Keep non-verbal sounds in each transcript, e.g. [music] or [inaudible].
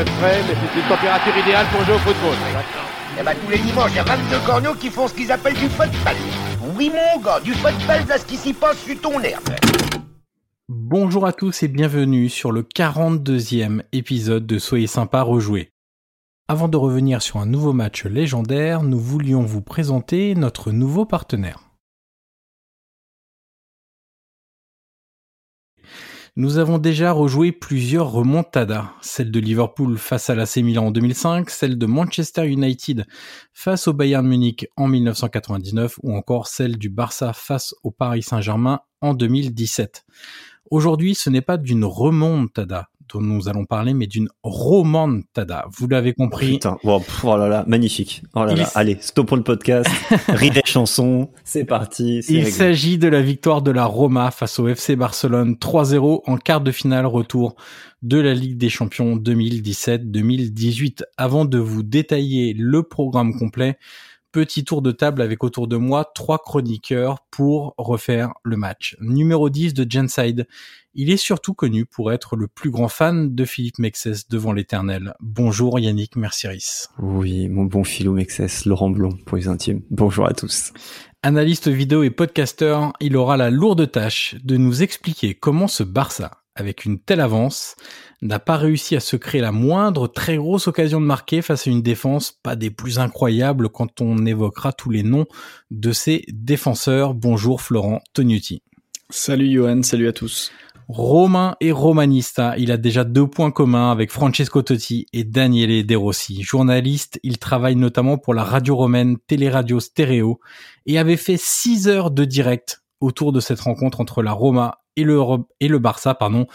pas de vent, il fait frais, mais c'est une température idéale pour jouer au football. Eh ben, tous les dimanches, il y a 22 corneaux qui font ce qu'ils appellent du football. Oui, mon gars, du football, là, ce qui s'y passe sur ton herbe. Bonjour à tous et bienvenue sur le 42e épisode de Soyez sympa rejouer. Avant de revenir sur un nouveau match légendaire, nous voulions vous présenter notre nouveau partenaire. Nous avons déjà rejoué plusieurs remontadas, celle de Liverpool face à l'AC Milan en 2005, celle de Manchester United face au Bayern Munich en 1999 ou encore celle du Barça face au Paris Saint-Germain en 2017. Aujourd'hui, ce n'est pas d'une remontada dont nous allons parler, mais d'une romantada. Vous l'avez compris. Putain, oh, oh là là, magnifique. Oh là là, allez, stop le podcast, [laughs] rire des chansons, c'est parti. Il s'agit de la victoire de la Roma face au FC Barcelone 3-0 en quart de finale retour de la Ligue des Champions 2017-2018. Avant de vous détailler le programme complet, petit tour de table avec autour de moi trois chroniqueurs pour refaire le match. Numéro 10 de Genside. Il est surtout connu pour être le plus grand fan de Philippe Mexès devant l'éternel. Bonjour Yannick Mercieris. Oui, mon bon Philou Mexès, Laurent Blond pour les intimes. Bonjour à tous. Analyste vidéo et podcasteur, il aura la lourde tâche de nous expliquer comment ce Barça, avec une telle avance, n'a pas réussi à se créer la moindre très grosse occasion de marquer face à une défense pas des plus incroyables quand on évoquera tous les noms de ses défenseurs. Bonjour Florent Tognuti. Salut Johan, salut à tous. Romain et romanista, il a déjà deux points communs avec Francesco Totti et Daniele De Rossi. Journaliste, il travaille notamment pour la radio romaine Téléradio Stéréo et avait fait six heures de direct autour de cette rencontre entre la Roma et le, et le Barça, pardon.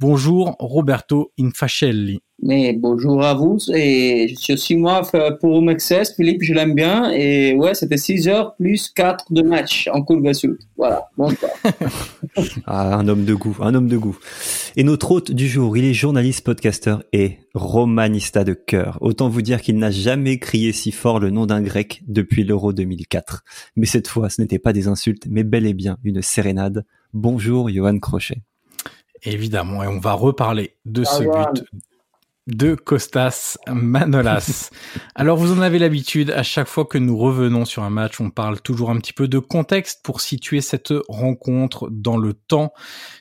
Bonjour Roberto Infacelli. Mais bonjour à vous. Et je suis aussi moi pour Mexès. Philippe, je l'aime bien. Et ouais, c'était 6 heures plus 4 de match en Courbe Sud. Voilà. Bonsoir. [laughs] ah, un homme de goût, un homme de goût. Et notre hôte du jour, il est journaliste, podcasteur et romanista de cœur. Autant vous dire qu'il n'a jamais crié si fort le nom d'un grec depuis l'Euro 2004. Mais cette fois, ce n'était pas des insultes, mais bel et bien une sérénade. Bonjour, Johan Crochet. Évidemment, et on va reparler de ce but de Costas Manolas. [laughs] Alors vous en avez l'habitude, à chaque fois que nous revenons sur un match, on parle toujours un petit peu de contexte pour situer cette rencontre dans le temps.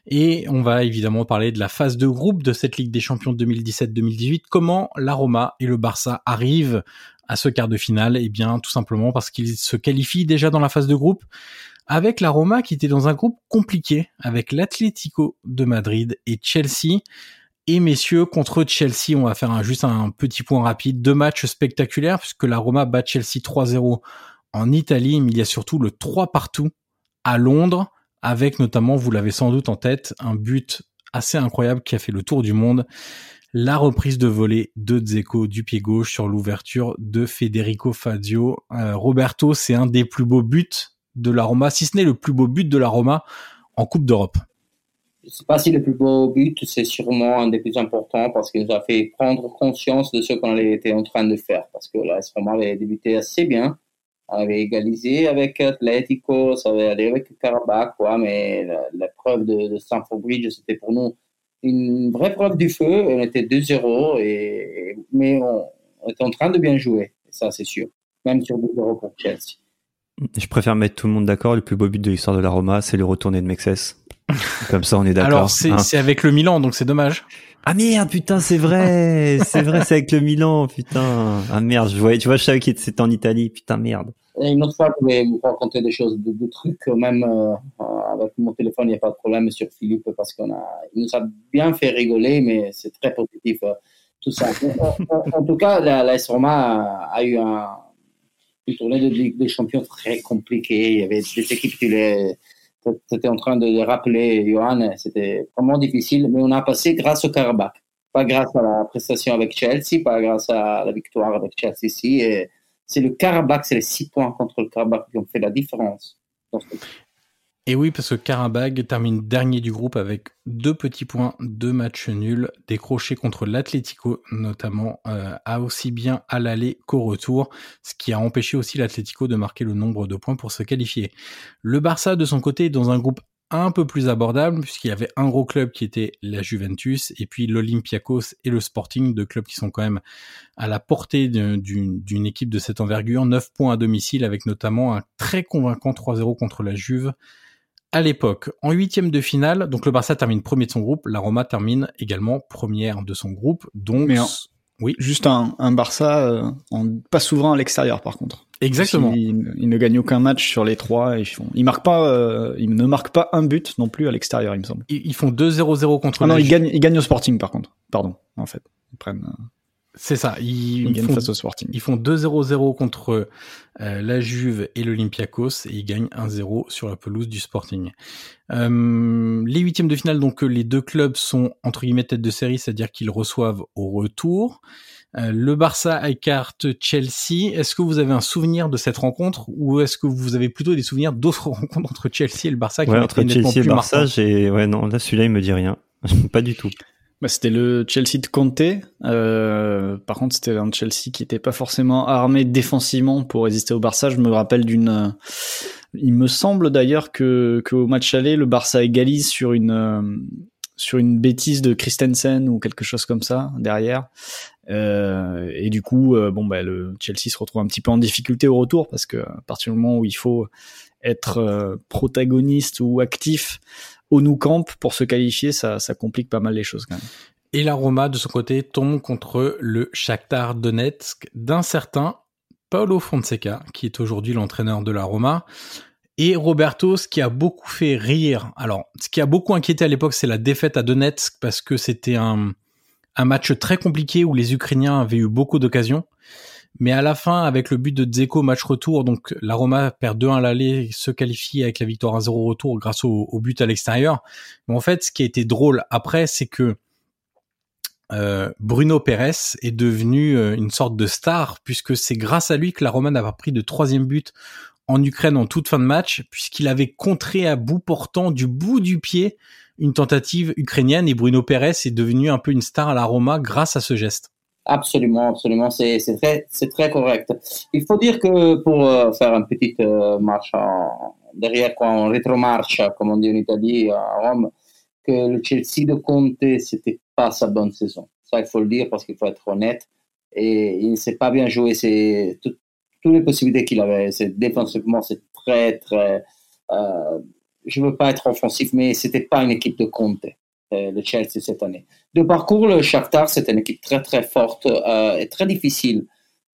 Et on va évidemment parler de la phase de groupe de cette Ligue des Champions 2017-2018. Comment la Roma et le Barça arrivent à ce quart de finale? Eh bien tout simplement parce qu'ils se qualifient déjà dans la phase de groupe avec la Roma qui était dans un groupe compliqué avec l'Atlético de Madrid et Chelsea. Et messieurs, contre Chelsea, on va faire un, juste un petit point rapide. Deux matchs spectaculaires puisque la Roma bat Chelsea 3-0 en Italie, mais il y a surtout le 3 partout à Londres avec notamment, vous l'avez sans doute en tête, un but assez incroyable qui a fait le tour du monde. La reprise de volée de Dzeko du pied gauche sur l'ouverture de Federico Fazio. Euh, Roberto, c'est un des plus beaux buts de la Roma, si ce n'est le plus beau but de la Roma en Coupe d'Europe Je ne sais pas si le plus beau but, c'est sûrement un des plus importants parce qu'il nous a fait prendre conscience de ce qu'on était en train de faire. Parce que la Roma avait débuté assez bien, avait égalisé avec Atletico, ça avait allé avec Karabakh, quoi, mais la, preuve de, de Stamford Bridge, c'était pour nous une vraie preuve du feu. On était 2-0, et, mais on, on, était en train de bien jouer, ça c'est sûr, même sur 2-0 pour Chelsea. Je préfère mettre tout le monde d'accord. Le plus beau but de l'histoire de la Roma, c'est le retourné de Mexès. [laughs] Comme ça, on est d'accord. Alors, c'est hein. avec le Milan, donc c'est dommage. Ah merde, putain, c'est vrai, [laughs] c'est vrai, c'est avec le Milan, putain. Ah merde, je vois, tu vois, je savais qu'il était en Italie, putain, merde. Et une autre fois, je vais vous raconter des choses, des, trucs, même euh, avec mon téléphone, il n'y a pas de problème sur Philippe parce qu'on a, il nous a bien fait rigoler, mais c'est très positif euh, tout ça. [laughs] en, en, tout cas, la, la Roma a eu un, une tournée de Ligue des Champions très compliquée. Il y avait des équipes qui c'était en train de rappeler, Johan, c'était vraiment difficile, mais on a passé grâce au Karabakh. Pas grâce à la prestation avec Chelsea, pas grâce à la victoire avec Chelsea ici. C'est le Karabakh, c'est les six points contre le Karabakh qui ont fait la différence. Et oui, parce que Karabag termine dernier du groupe avec deux petits points, deux matchs nuls, décrochés contre l'Atlético notamment, euh, à aussi bien à l'aller qu'au retour, ce qui a empêché aussi l'Atlético de marquer le nombre de points pour se qualifier. Le Barça, de son côté, est dans un groupe un peu plus abordable puisqu'il y avait un gros club qui était la Juventus et puis l'Olympiakos et le Sporting, deux clubs qui sont quand même à la portée d'une équipe de cette envergure. 9 points à domicile avec notamment un très convaincant 3-0 contre la Juve à l'époque. En huitième de finale, donc le Barça termine premier de son groupe, la Roma termine également première de son groupe. Donc, oui. Juste un, un Barça euh, en, pas souverain à l'extérieur par contre. Exactement. Il, ne gagne aucun match sur les trois. Ils, font, ils marquent pas, euh, ils ne marquent pas un but non plus à l'extérieur, il me semble. Ils, font 2-0-0 contre. Ah non, ils gagnent, ils gagnent au Sporting par contre. Pardon, en fait, ils prennent. Euh, c'est ça. Ils, gagnent face au Sporting. Ils font 2-0-0 contre euh, la Juve et l'Olympiakos et ils gagnent 1-0 sur la pelouse du Sporting. Euh, les huitièmes de finale, donc les deux clubs sont entre guillemets tête de série, c'est-à-dire qu'ils reçoivent au retour. Euh, le Barça écarte Chelsea. Est-ce que vous avez un souvenir de cette rencontre ou est-ce que vous avez plutôt des souvenirs d'autres [laughs] rencontres entre Chelsea et le Barça qui ouais, entre Chelsea et le Barça, j'ai ouais non là celui-là il me dit rien, [laughs] pas du tout. Bah, c'était le Chelsea de Conte. Euh, par contre, c'était un Chelsea qui était pas forcément armé défensivement pour résister au Barça. Je me rappelle d'une. Il me semble d'ailleurs que qu'au match aller, le Barça égalise sur une sur une bêtise de Christensen ou quelque chose comme ça derrière. Euh, et du coup, euh, bon, bah, le Chelsea se retrouve un petit peu en difficulté au retour parce que à partir du moment où il faut être euh, protagoniste ou actif au Nou Camp pour se qualifier, ça, complique pas mal les choses quand même. Et la Roma, de son côté, tombe contre le Shakhtar Donetsk d'un certain Paolo Fonseca, qui est aujourd'hui l'entraîneur de la Roma. Et Roberto, ce qui a beaucoup fait rire, alors, ce qui a beaucoup inquiété à l'époque, c'est la défaite à Donetsk, parce que c'était un, un match très compliqué où les Ukrainiens avaient eu beaucoup d'occasions. Mais à la fin, avec le but de Dzeko match retour, donc la Roma perd 2-1 à l'aller, se qualifie avec la victoire 1-0 retour grâce au, but à l'extérieur. Mais en fait, ce qui a été drôle après, c'est que euh, Bruno Pérez est devenu euh, une sorte de star, puisque c'est grâce à lui que la Roma n'a pas pris de troisième but en Ukraine en toute fin de match, puisqu'il avait contré à bout portant du bout du pied une tentative ukrainienne et Bruno Pérez est devenu un peu une star à la Roma grâce à ce geste. Absolument, absolument, c'est très, très correct. Il faut dire que pour euh, faire une petite euh, marche en, derrière, quoi, en rétromarche, comme on dit en Italie, à Rome, que le Chelsea de Conte, c'était pas sa bonne saison. Ça, il faut le dire parce qu'il faut être honnête. Et il ne s'est pas bien joué. C'est toutes les possibilités qu'il avait. Défensivement, c'est très, très. Euh, je veux pas être offensif, mais c'était pas une équipe de Conte. Euh, le Chelsea cette année. De parcours, le Shakhtar, c'est une équipe très très forte euh, et très difficile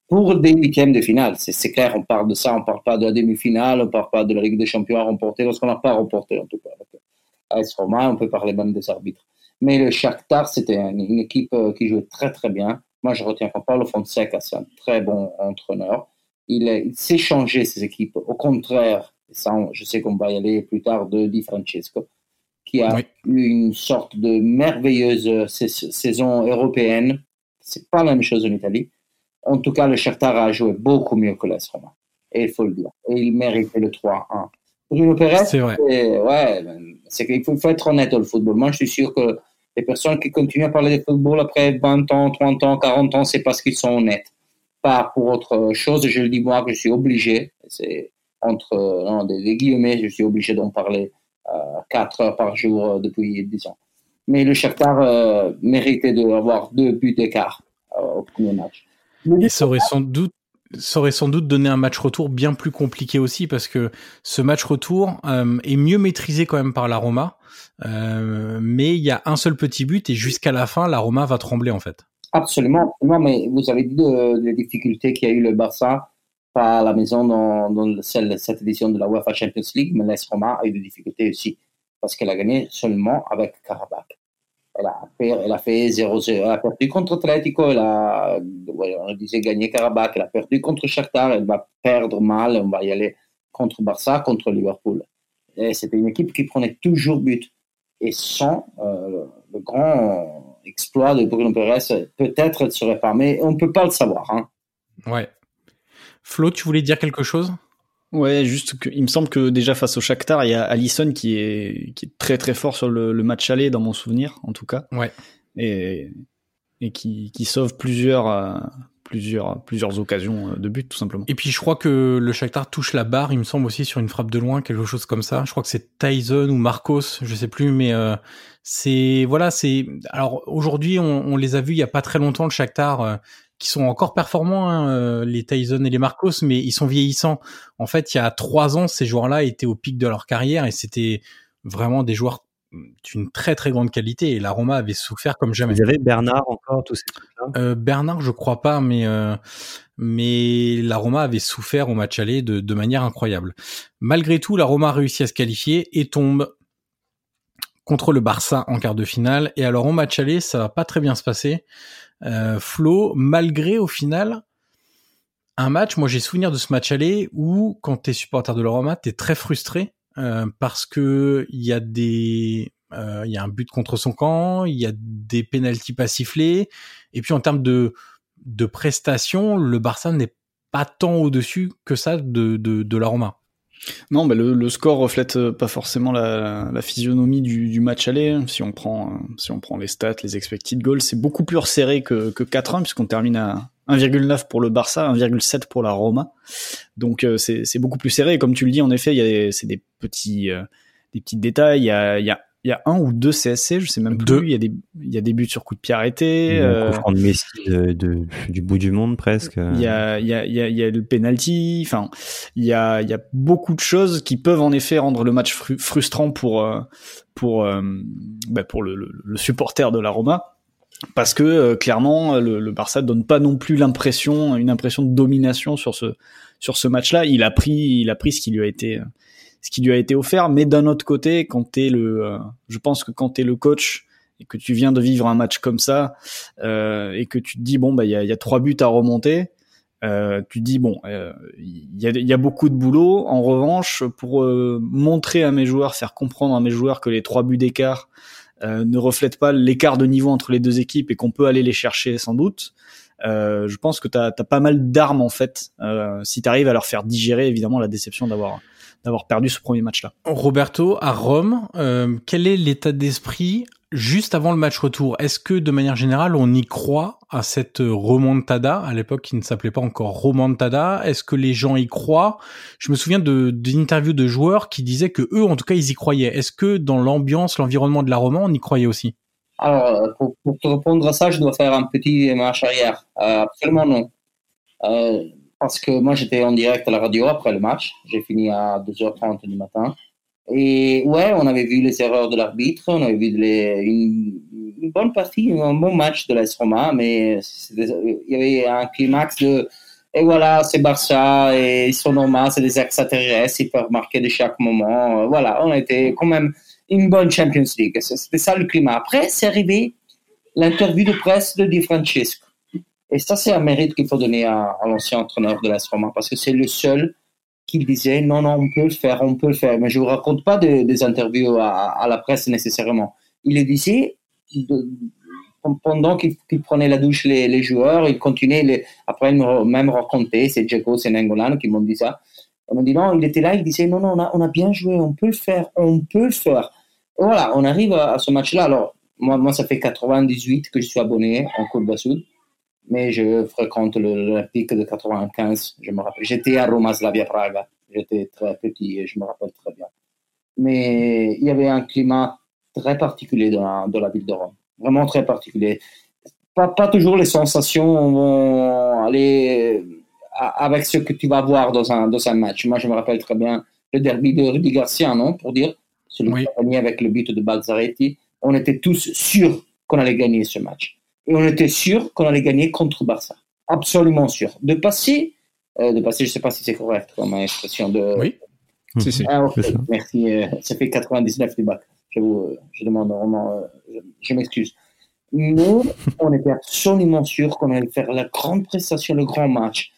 pour des huitièmes de finale. C'est clair, on parle de ça, on parle pas de la demi-finale, on parle pas de la Ligue des Champions à remporter, lorsqu'on n'a pas remporté en tout cas. AS Roma, on peut parler même des arbitres. Mais le Shakhtar, c'était une, équipe euh, qui jouait très très bien. Moi, je retiens qu'en Paulo Fonseca, c'est un très bon entraîneur. Il, il sait ses équipes. Au contraire, ça, je sais qu'on va y aller plus tard, de Di Francesco qui a eu une sorte de merveilleuse euh, saison européenne. C'est pas la même chose en Italie. En tout cas, le Shakhtar a joué beaucoup mieux que l'AS Roma. Et il faut le dire. Et il méritait le 3-1. Bruno Pérez, c'est vrai. Ouais, c'est qu'il faut, être honnête au football. Moi, je suis sûr que les personnes qui continuent à parler de football après 20 ans, 30 ans, 40 ans, c'est parce qu'ils sont honnêtes. Pas pour autre chose. Je le dis moi que je suis obligé. C'est entre non, des, guillemets, je suis obligé d'en parler 4 heures par jour euh, depuis 10 ans. Mais le Shakhtar euh, méritait d'avoir deux buts d'écart euh, au premier match. ça aurait sans doute ça aurait sans doute donné un match retour bien plus compliqué aussi parce que ce match retour est mieux maîtrisé quand même par la Roma, mais il y a un seul petit but et jusqu'à la fin la Roma va trembler en fait. Absolument, non mais vous avez dit les difficultés qu'il y a eu le Barça pas à la maison dans, cette édition de la UEFA Champions League, mais l'AS Roma a eu des difficultés aussi, parce qu'elle a gagné seulement avec Karabakh. Elle a, elle a fait 0-0. Elle a perdu contre Atletico, elle a, on disait gagner Karabakh, elle a perdu contre Shakhtar, elle va perdre mal, on va y aller contre Barça, contre Liverpool. C'était une équipe qui prenait toujours but. Et sans euh, le grand exploit de Bruno Pérez, peut-être elle serait pas, on ne peut pas le savoir. Hein. Ouais, Flo, tu voulais dire quelque chose? Ouais, juste qu'il me semble que déjà face au Shakhtar, il y a Allison qui est, qui est très très fort sur le, match aller, dans mon souvenir, en tout cas. Ouais. Et, et qui, qui sauve plusieurs, euh, plusieurs, plusieurs occasions de but, tout simplement. Et puis je crois que le Shakhtar touche la barre, il me semble aussi sur une frappe de loin, quelque chose comme ça. Je crois que c'est Tyson ou Marcos, je sais plus, mais c'est voilà, c'est alors aujourd'hui on, on, les a vus il y a pas très longtemps le Shakhtar qui sont encore performants, hein, euh, les Tyson et les Marcos, mais ils sont vieillissants. En fait, il y a trois ans, ces joueurs-là étaient au pic de leur carrière et c'était vraiment des joueurs d'une très très grande qualité et la Roma avait souffert comme jamais. Vous avez Bernard encore tous ces trucs-là? Euh, Bernard, je crois pas, mais euh, mais la Roma avait souffert au match aller de, de manière incroyable. Malgré tout, la Roma réussit à se qualifier et tombe contre le Barça en quart de finale. Et alors au match aller, ça va pas très bien se passer. Euh, Flo, malgré au final un match, moi j'ai souvenir de ce match aller où quand t'es supporter de la Roma, t'es très frustré euh, parce que il y a des euh, il y a un but contre son camp, il y a des pénalties pas sifflés, et puis en termes de de prestations, le Barça n'est pas tant au-dessus que ça de, de, de la Roma. Non, mais le, le, score reflète euh, pas forcément la, la physionomie du, du, match aller. Si on prend, euh, si on prend les stats, les expected goals, c'est beaucoup plus resserré que, que 4-1 puisqu'on termine à 1,9 pour le Barça, 1,7 pour la Roma. Donc euh, c'est beaucoup plus serré. Et comme tu le dis, en effet, il y a c'est des petits, des petits détails. Il y a, y a il y a un ou deux CSC, je sais même plus. Il y a des, il y a des buts sur coup de pied arrêté. Euh, de Messi de, de, du bout du monde presque. Il y a, il y a, il y a, il y a le penalty. Enfin, il y a, il y a beaucoup de choses qui peuvent en effet rendre le match frustrant pour, euh, pour, euh, bah pour le, le, le, supporter de la Roma. Parce que euh, clairement, le, le Barça donne pas non plus l'impression, une impression de domination sur ce, sur ce match-là. Il a pris, il a pris ce qui lui a été ce qui lui a été offert. Mais d'un autre côté, quand t'es le, euh, je pense que quand t'es le coach et que tu viens de vivre un match comme ça euh, et que tu te dis bon bah il y a, y a, trois buts à remonter, euh, tu te dis bon euh, il y, a, y, a, beaucoup de boulot. En revanche, pour euh, montrer à mes joueurs, faire comprendre à mes joueurs que les trois buts d'écart ne reflètent pas l'écart de niveau entre les deux équipes et qu'on peut aller les chercher sans doute. je pense que tu as, pas mal d'armes en fait si tu arrives à leur faire digérer évidemment la déception d'avoir d'avoir perdu ce premier match-là. Roberto, à Rome, euh, quel est l'état d'esprit juste avant le match retour? Est-ce que de manière générale, on y croit à cette remontada? À l'époque, qui ne s'appelait pas encore remontada. Est-ce que les gens y croient? Je me souviens d'interviews de, de joueurs qui disaient que eux, en tout cas, ils y croyaient. Est-ce que dans l'ambiance, l'environnement de la Roma, on y croyait aussi? Alors, pour, pour, te répondre à ça, je dois faire un petit marche arrière. Euh, absolument non. Euh, parce que moi j'étais en direct à la radio après le match. J'ai fini à 2h30 du matin. Et ouais, on avait vu les erreurs de l'arbitre, on avait vu une, bonne partie, un bon match de l'AS Roma, mais il y avait un climax de et voilà, c'est Barça et ils sont normaux, c'est des extraterrestres, ils peuvent marquer de chaque moment. Voilà, on était quand même une bonne Champions League. C'était ça le climat. Après, c'est arrivé l'interview de presse de Di Francesco. Et ça, c'est un mérite qu'il faut donner à, l'ancien entraîneur de la Roma parce que c'est le seul qui disait non, non, on peut le faire, on peut le faire. Mais je ne vous raconte pas de, des interviews à, la presse nécessairement. Il le disait pendant qu'il prenait la douche les, joueurs, il continuait. Après, il m'a même raconté, c'est Jaco, c'est Nengolan qui m'ont dit ça. Ils m'ont dit non, il était là, il disait non, non, on a, on bien joué, on peut le faire, on peut le faire. Et voilà, on arrive à, ce match-là. Alors, moi, ça fait 98 que je suis abonné en Coupe Sud mais je fréquente l'Olympique de 95. Je me rappelle. J'étais à Roma Slavia Praga. J'étais très petit et je me rappelle très bien. Mais il y avait un climat très particulier dans la, dans la ville de Rome. Vraiment très particulier. Pas, pas toujours les sensations vont aller avec ce que tu vas voir dans un, dans un match. Moi, je me rappelle très bien le derby de Rudy Garcia, non, pour dire, celui oui. qui a gagné avec le but de Balzaretti. On était tous sûrs qu'on allait gagner ce match et on était sûr qu'on allait gagner contre Barça. Absolument sûr. De passer, euh, de passer, je ne sais pas si c'est correct comme expression de. Oui. Si, si. Ah, okay. ça. Merci. Euh, ça fait 99 du bac. Je, vous, je demande vraiment, euh, je, je m'excuse. Nous, [laughs] on était absolument sûr qu'on allait faire la grande prestation, le grand match.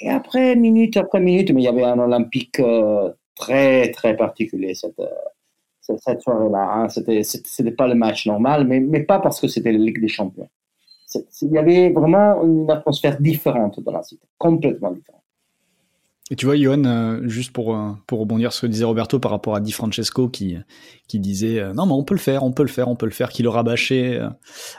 Et après, minute après minute, mais il y avait un Olympique euh, très, très particulier cette, euh, cette soirée-là. Hein. C'était, c'était pas le match normal, mais, mais pas parce que c'était la Ligue des Champions il y avait vraiment une atmosphère différente dans la cité, complètement différente. Et tu vois, Johan, euh, juste pour, euh, pour rebondir sur ce que disait Roberto par rapport à Di Francesco qui, qui disait euh, non, mais on peut le faire, on peut le faire, on peut le faire, qui le rabâchait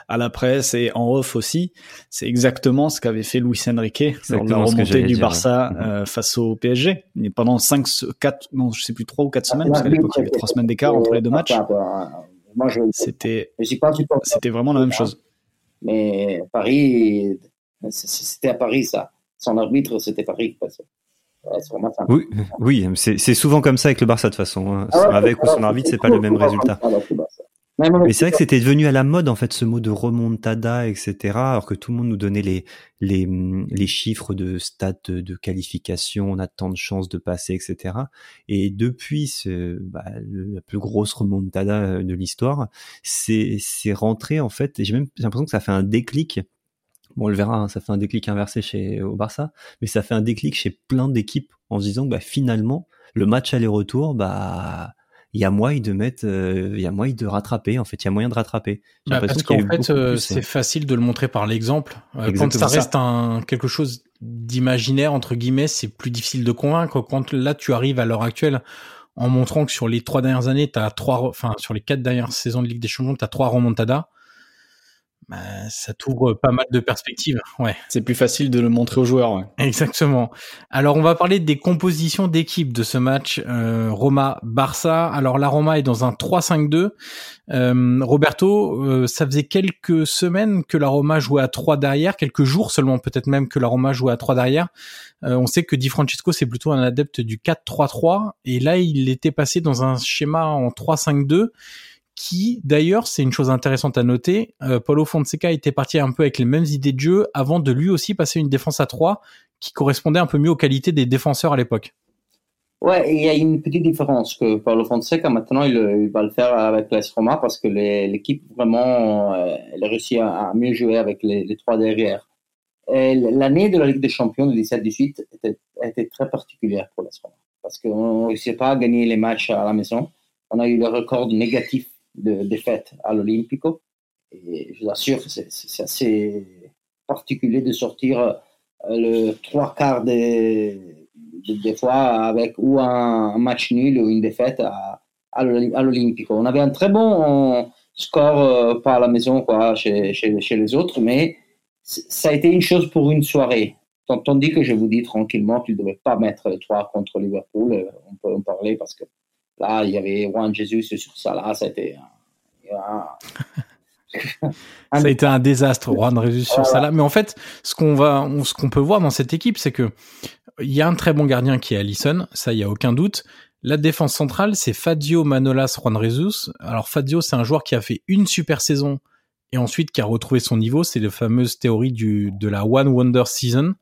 à la presse et en off aussi. C'est exactement ce qu'avait fait Luis Enrique lors de la remontée du Barça mhm. face au PSG. Et pendant 5, 4, non, je sais plus, 3 ou 4 semaines, parce qu'à l'époque, il y avait 3 semaines d'écart entre les deux matchs. C'était c'était vraiment la même chose. Mais Paris, c'était à Paris ça. Son arbitre, c'était Paris. Oui, oui c'est souvent comme ça avec le Barça de toute façon. Hein. Ah avec ou sans arbitre, c'est pas le même résultat. Mais c'est vrai que c'était devenu à la mode en fait ce mot de remontada, etc. Alors que tout le monde nous donnait les les, les chiffres de stats de, qualification, on a tant de chances de passer, etc. Et depuis ce, bah, la plus grosse remontada de l'histoire, c'est c'est rentré en fait. Et j'ai même l'impression que ça fait un déclic Bon, on le verra, hein, ça fait un déclic inversé chez au Barça, mais ça fait un déclic chez plein d'équipes en se disant bah finalement le match aller-retour, bah il y a moyen de mettre, euh, il y a moyen de rattraper. En fait, il y a moyen de rattraper. Bah, parce qu'en fait, euh, c'est facile de le montrer par l'exemple. Euh, quand ça reste un quelque chose d'imaginaire entre guillemets, c'est plus difficile de convaincre. Quand là, tu arrives à l'heure actuelle en montrant que sur les trois dernières années, tu as trois, enfin sur les quatre dernières saisons de Ligue des Champions, tu as trois remontadas bah, ça t'ouvre pas mal de perspectives. Ouais. C'est plus facile de le montrer aux joueurs. Ouais. Exactement. Alors on va parler des compositions d'équipe de ce match euh, Roma-Barça. Alors la Roma est dans un 3-5-2. Euh, Roberto, euh, ça faisait quelques semaines que la Roma jouait à 3 derrière, quelques jours seulement peut-être même que la Roma jouait à 3 derrière. Euh, on sait que Di Francesco c'est plutôt un adepte du 4-3-3 et là il était passé dans un schéma en 3-5-2 qui d'ailleurs, c'est une chose intéressante à noter, euh, Paulo Fonseca était parti un peu avec les mêmes idées de jeu avant de lui aussi passer une défense à 3 qui correspondait un peu mieux aux qualités des défenseurs à l'époque. Ouais, il y a une petite différence que Paulo Fonseca maintenant il, va le faire avec l'AS Roma parce que l'équipe vraiment euh, elle a réussi à, mieux jouer avec les, trois derrière. L'année de la Ligue des Champions de 17-18 était, était, très particulière pour l'AS Roma parce qu'on ne réussissait pas à gagner les matchs à la maison. On a eu le record négatif de défaite à l'Olympico. Et je vous assure, c'est assez particulier de sortir euh, le trois quarts des, fois avec ou un, match nul ou une défaite à, à l'Olympico. On avait un très bon score euh, par la maison quoi, chez, chez, les autres, mais ça a été une chose pour une soirée. Tandis que je vous dis tranquillement, tu ne devais pas mettre les trois contre Liverpool. Euh, on peut en parler parce que Là, il y avait Juan Jesus sur ça. Là, ça a été. [laughs] ça a été un désastre, Juan Jesus sur ça. Là. Mais en fait, ce qu'on va, ce qu'on peut voir dans cette équipe, c'est que il y a un très bon gardien qui est Allison. Ça, il y a aucun doute. La défense centrale, c'est Fadio Manolas Juan Jesus. Alors Fadio, c'est un joueur qui a fait une super saison et ensuite qui a retrouvé son niveau. C'est la fameuse théorie du de la One Wonder Season.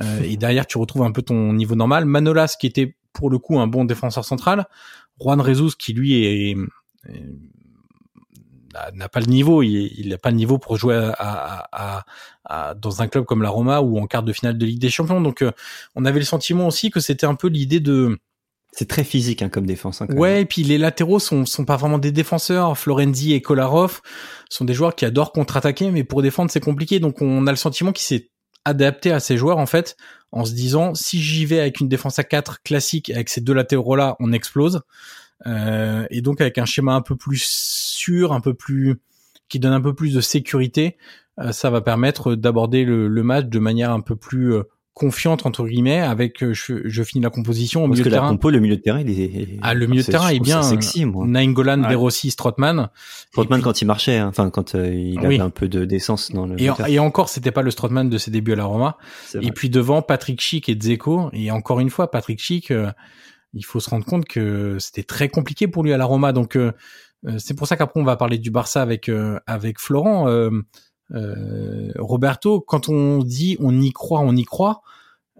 Euh, et derrière, tu retrouves un peu ton niveau normal. Manolas, qui était pour le coup un bon défenseur central. Juan Rezus qui lui est, n'a pas le niveau, il n'a pas le niveau pour jouer à, dans un club comme la Roma ou en quart de finale de Ligue des Champions. Donc euh, on avait le sentiment aussi que c'était un peu l'idée de c'est très physique hein, comme défense. Hein, ouais, et puis les latéraux sont sont pas vraiment des défenseurs. Florenzi et Kolarov sont des joueurs qui adorent contre-attaquer, mais pour défendre c'est compliqué. Donc on a le sentiment qu'il s'est adapté à ces joueurs en fait en se disant si j'y vais avec une défense à 4 classique avec ces deux latéraux là on explose. Euh, et donc avec un schéma un peu plus sûr un peu plus qui donne un peu plus de sécurité euh, ça va permettre d'aborder le, le, match de manière un peu plus euh, confiante entre guillemets avec euh, je, je finis la composition au Parce milieu que de la terrain. compo le milieu de terrain il est ah le milieu de terrain est bien sexy moi. Nainggolan, ouais. Verossi, Strootman. Strootman quand il marchait hein. enfin quand euh, il avait un peu de d'essence dans le Et, et encore c'était pas le Strootman de ses débuts à la Roma. Et puis devant Patrick Schick et Dzeko et encore une fois Patrick Schick euh, il faut se rendre compte que c'était très compliqué pour lui à la Roma donc euh, c'est pour ça qu'après on va parler du Barça avec avec Florent Roberto, quand on dit on y croit, on y croit,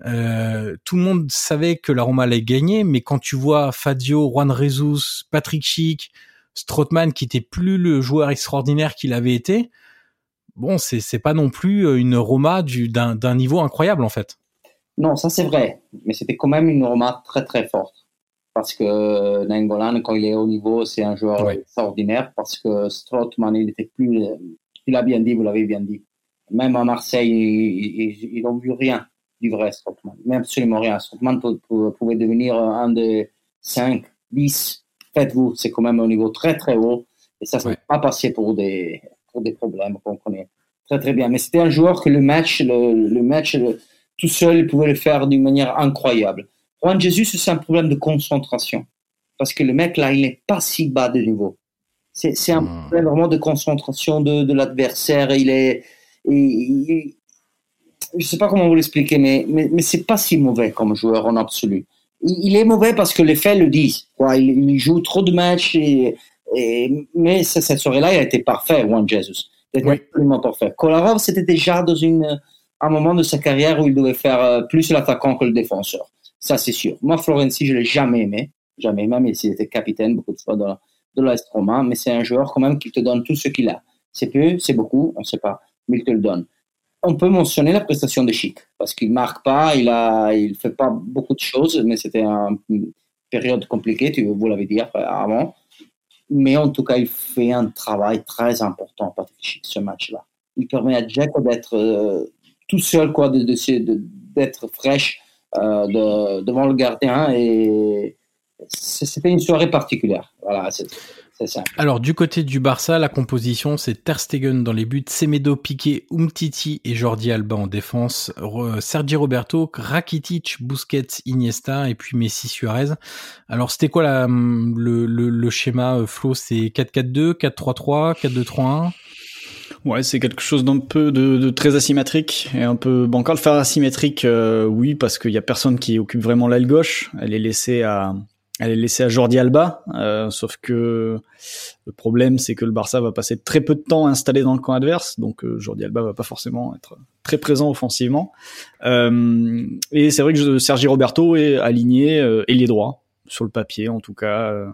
euh, tout le monde savait que la Roma allait gagner, mais quand tu vois Fadio, Juan Rezus, Patrick Schick, Strootman qui était plus le joueur extraordinaire qu'il avait été, bon, c'est c'est pas non plus euh, une Roma d'un d'un niveau incroyable en fait. Non, ça c'est vrai, mais c'était quand même une Roma très très forte. Parce que Nangolan, quand il est au niveau, c'est un joueur ouais. extraordinaire. Parce que Strootman, il était plus il a bien dit, vous l'avez bien dit. Même à Marseille, ils n'ont vu rien. du vrai Strootman. Mais absolument rien. Strootman pouvait devenir un des 5, 10. Faites-vous, c'est quand même un niveau très très haut. Et ça, ça n'est pas passé pour des, pour des problèmes qu'on connaît très très bien. Mais c'était un joueur que le match, le, match tout seul, il pouvait le faire d'une manière incroyable. Juan Jesus, c'est un problème de concentration. Parce que le mec, là, il n'est pas si bas de niveau. C'est un hmm. problème vraiment de concentration de, de l'adversaire. Il est. je ne sais pas comment vous l'expliquer, mais, mais, mais c'est pas si mauvais comme joueur en absolu. Il, est mauvais parce que les faits le disent. Quoi. Il, joue trop de matchs, et, et mais cette soirée-là, il a été parfait, Juan Jesus. Il était absolument parfait. Kolarov, c'était déjà dans une, un moment de sa carrière où il devait faire euh, plus l'attaquant que le défenseur. Ça, c'est sûr. Moi, Florenzi, je l'ai jamais aimé. Jamais aimé, mais il était capitaine beaucoup de fois dans, de l'Est romain, mais c'est un joueur quand même qui te donne tout ce qu'il a. C'est peu, c'est beaucoup, on ne sait pas, mais il te le donne. On peut mentionner la prestation de Chic, parce qu'il marque pas, il a, il fait pas beaucoup de choses, mais c'était une période compliquée, tu, vous l'avez dit avant. Mais en tout cas, il fait un travail très important, Patrick Chic, ce match-là. Il permet à Jack d'être euh, tout seul, quoi, de, d'être fraîche euh, devant le gardien et c'était une soirée particulière. Voilà, c'est Alors du côté du Barça, la composition c'est Ter Stegen dans les buts, Semedo, Piqué, Umtiti et Jordi Alba en défense, Sergi Roberto, Rakitic, Busquets, Iniesta et puis Messi Suarez. Alors c'était quoi la, le, le, schéma euh, Flo? C'est 4-4-2, 4-3-3, 4-2-3-1 Ouais, c'est quelque chose d'un peu de, de, très asymétrique et un peu bancal. Faire asymétrique, euh, oui, parce qu'il y a personne qui occupe vraiment l'aile gauche. Elle est laissée à, elle est laissée à Jordi Alba, euh, sauf que le problème c'est que le Barça va passer très peu de temps installé dans le camp adverse, donc euh, Jordi Alba va pas forcément être très présent offensivement. Euh, et c'est vrai que Sergi Roberto est aligné euh, ailier droit sur le papier en tout cas. Euh.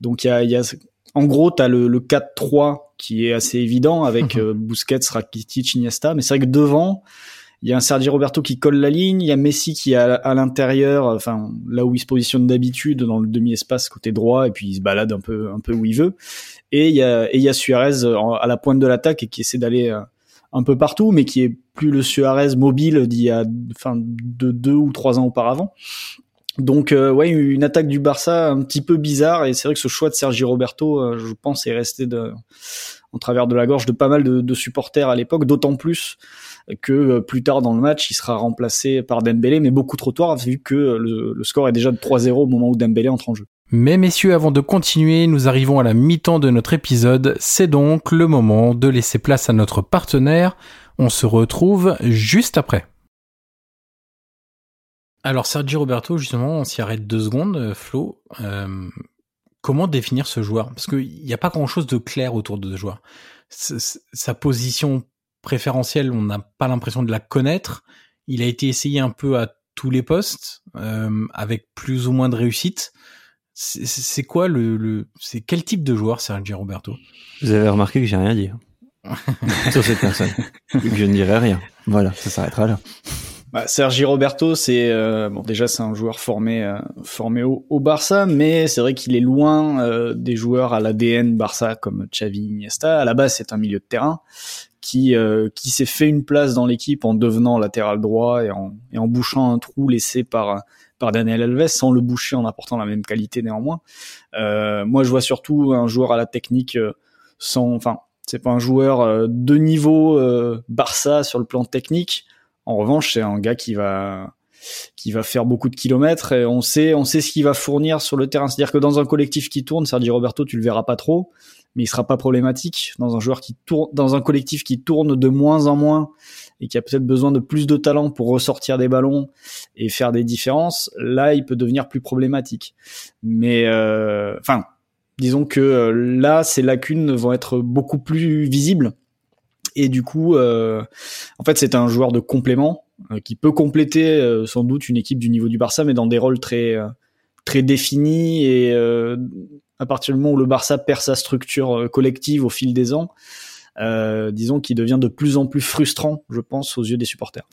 donc il y a, y a, en gros tu as le, le 4-3 qui est assez évident avec mhm. Busquets, Rakitic, Iniesta, mais c'est vrai que devant il y a un Sergi Roberto qui colle la ligne, il y a Messi qui est à, l'intérieur, enfin là où il se positionne d'habitude dans le demi-espace côté droit et puis il se balade un peu un peu où il veut. Et il y a et il y a Suarez à la pointe de l'attaque et qui essaie d'aller euh, un peu partout, mais qui est plus le Suarez mobile d'il y a enfin de deux ou trois ans auparavant. Donc euh, ouais, une attaque du Barça un petit peu bizarre et c'est vrai que ce choix de Sergi Roberto, euh, je pense, est resté de, en travers de la gorge de pas mal de, de supporters à l'époque, d'autant plus que euh, plus tard dans le match, il sera remplacé par Dembélé, mais beaucoup trop tard vu que le, le score est déjà de 3-0 au moment où Dembélé entre en jeu. Mais messieurs, avant de continuer, nous arrivons à la mi-temps de notre épisode. C'est donc le moment de laisser place à notre partenaire. On se retrouve juste après. Alors Sergio Roberto, justement, on s'y arrête deux secondes, euh, Flo. Euh, comment définir ce joueur? Parce qu'il n'y a pas grand-chose de clair autour de ce joueur. sa position préférentielle, on n'a pas l'impression de la connaître. Il a été essayé un peu à tous les postes, euh, avec plus ou moins de réussite. C'est quoi le, le c'est quel type de joueur Sergio Roberto? Vous avez remarqué que j'ai rien dit hein. [laughs] sur cette personne, que je ne dirai rien. Voilà, ça s'arrêtera là. Bah, Sergi Roberto, c'est euh, bon déjà c'est un joueur formé euh, formé au, au, Barça, mais c'est vrai qu'il est loin euh, des joueurs à l'ADN Barça comme Xavi, Iniesta. À la base, c'est un milieu de terrain qui qui s'est fait une place dans l'équipe en devenant latéral droit et en et en bouchant un trou laissé par par Daniel Alves sans le boucher en apportant la même qualité néanmoins. moi, je vois surtout un joueur à la technique sans, enfin, c'est pas un joueur de niveau Barça sur le plan technique en revanche, c'est un gars qui va qui va faire beaucoup de kilomètres et on sait on sait ce qu'il va fournir sur le terrain. C'est-à-dire que dans un collectif qui tourne, Sergio Roberto, tu le verras pas trop, mais il sera pas problématique. Dans un joueur qui tourne, dans un collectif qui tourne de moins en moins et qui a peut-être besoin de plus de talent pour ressortir des ballons et faire des différences, là, il peut devenir plus problématique. Mais euh, enfin, disons que euh, là, ces lacunes vont être beaucoup plus visibles et du coup, euh, en fait, c'est un joueur de complément euh, qui peut compléter sans doute une équipe du niveau du Barça, mais dans des rôles très très définis. Et à partir du moment où le Barça perd sa structure collective au fil des ans, disons qu'il devient de plus en plus frustrant, je pense, aux yeux des supporters.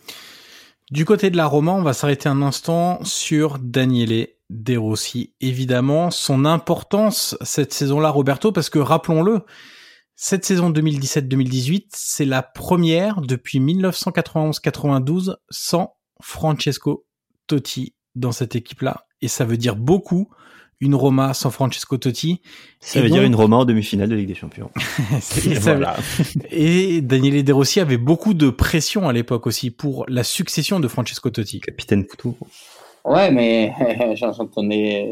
Du côté de la Roma, on va s'arrêter un instant sur Daniele De Rossi. Évidemment, son importance cette saison-là, Roberto, parce que rappelons-le, cette saison 2017-2018, c'est la première depuis 1991-92 sans Francesco Totti dans cette équipe-là. Et ça veut dire beaucoup une Roma sans Francesco Totti. Ça veut dire une Roma en demi-finale de Ligue des Champions. [laughs] et, voilà. et Daniele De Rossi avait beaucoup de pression à l'époque aussi pour la succession de Francesco Totti. Capitaine Foutou. Ouais, mais [laughs] j'entendais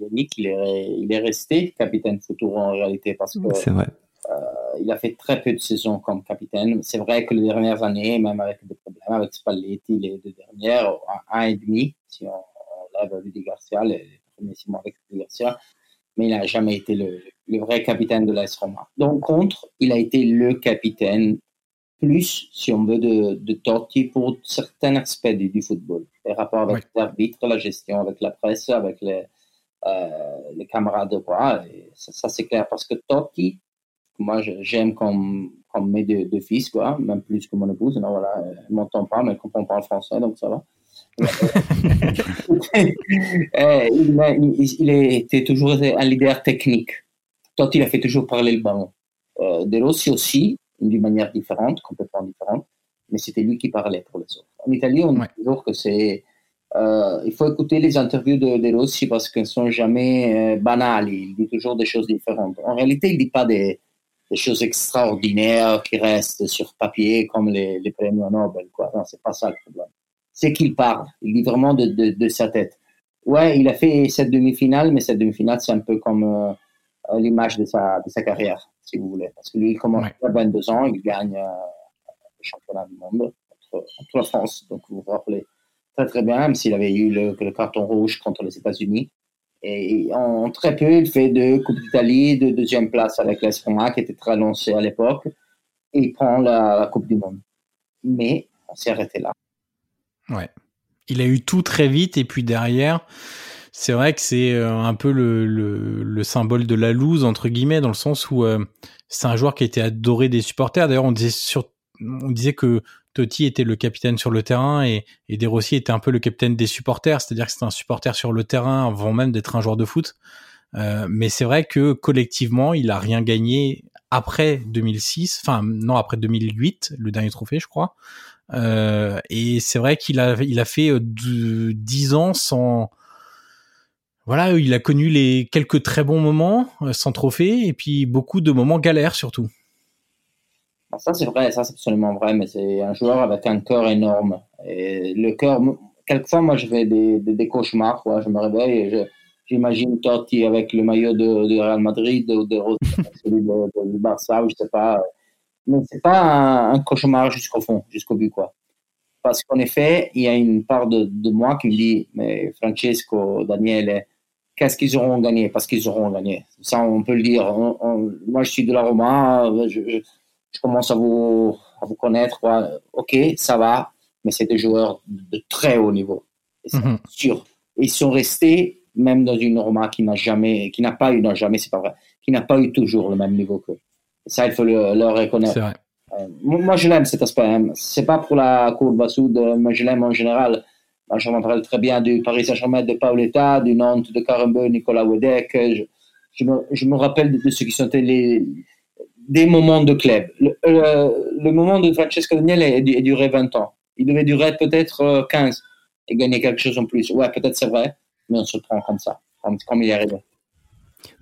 Yannick, il est, il est resté capitaine Foutou en réalité parce que c'est vrai. Euh, il a fait très peu de saisons comme capitaine. C'est vrai que les dernières années, même avec des problèmes avec Spalletti, les deux dernières, un, et demi, si on, on lève Rudy Garcia, les, avec Garcia, mais il n'a jamais été le, le, vrai capitaine de l'AS Roma. Donc, contre, il a été le capitaine plus, si on veut, de, de Totti pour certains aspects du, du football. Les rapports avec ouais. l'arbitre, la gestion avec la presse, avec les, euh, les camarades de voix. ça, ça c'est clair parce que Totti, moi j'aime comme, comme mes deux, deux, fils, quoi, même plus que mon épouse. Non, voilà, elle ne m'entend pas, mais elle comprend pas le français, donc ça va. Eh, il, a, il, il, était toujours un leader technique. Toi, il a fait toujours parler le ballon. Euh, De Rossi aussi, d'une manière différente, complètement différente, mais c'était lui qui parlait pour les autres. En Italie, on ouais. dit toujours que c'est. Euh, il faut écouter les interviews de, de Rossi parce qu'elles ne sont jamais euh, banales. Il dit toujours des choses différentes. En réalité, il ne dit pas des, des choses extraordinaires qui restent sur papier comme les, les Nobel. Quoi. Non, c'est pas ça le problème. C'est qu'il parle. Il dit vraiment de, de, de, sa tête. Ouais, il a fait cette demi-finale, mais cette demi-finale, c'est un peu comme euh, l'image de sa, de sa carrière, si vous voulez. Parce que lui, il commence ouais. à 22 ans, il gagne euh, le championnat du monde contre, la France. Donc, vous vous rappelez très, très bien, même s'il avait eu le, le carton rouge contre les États-Unis. Et en très peu, il fait deux Coupes d'Italie, de deuxième place avec l'AS Roma, qui était très lancé à l'époque, et il prend la, la, Coupe du Monde. Mais on s'est arrêté là. Ouais. Il a eu tout très vite, et puis derrière, c'est vrai que c'est un peu le, le, le, symbole de la loose, entre guillemets, dans le sens où euh, c'est un joueur qui été adoré des supporters. D'ailleurs, on disait on disait que Totti était le capitaine sur le terrain et, et Rossi était un peu le capitaine des supporters, c'est-à-dire que c'était un supporter sur le terrain avant même d'être un joueur de foot. Euh, mais c'est vrai que collectivement, il a rien gagné après 2006, enfin non après 2008, le dernier trophée, je crois. Euh, et c'est vrai qu'il a il a fait euh, dix ans sans voilà, il a connu les quelques très bons moments euh, sans trophée et puis beaucoup de moments galères surtout. Ça, c'est vrai, ça, c'est absolument vrai, mais c'est un joueur avec un cœur énorme. Et le cœur, quelquefois, moi, je fais des, des, cauchemars, quoi. Je me réveille et j'imagine Totti avec le maillot de, de Real Madrid ou de, [laughs] de, de, de, Barça, ou je sais pas. Mais c'est pas un, un cauchemar jusqu'au fond, jusqu'au but, quoi. Parce qu'en effet, il y a une part de, de moi qui me dit, mais Francesco, Daniele, qu'est-ce qu'ils auront gagné? Parce qu'ils auront gagné. Ça, on peut le dire. On, on, moi, je suis de la Roma, je, je je commence à vous, à vous connaître. Quoi. Ok, ça va, mais c'est des joueurs de très haut niveau. Mm -hmm. sûr. Ils sont restés même dans une Roma qui n'a jamais, qui n'a pas eu, non jamais, c'est pas vrai, qui n'a pas eu toujours le même niveau qu'eux. Ça, il faut le, le reconnaître. Vrai. Euh, moi, je l'aime cet aspect. Hein. C'est pas pour la courbe Sud, mais je l'aime en général. Moi, je me rappelle très bien du Paris Saint-Germain de Paoletta, du Nantes de Carambeu, Nicolas Wedek. Je, je, me, je me rappelle de, de ceux qui sont les, des moments de club. Le, le, le moment de Francesco Daniel a, a, duré 20 ans. Il devait durer peut-être 15 et gagner quelque chose en plus. Ouais, peut-être c'est vrai, mais on se prend comme ça, comme, comme il est arrivé.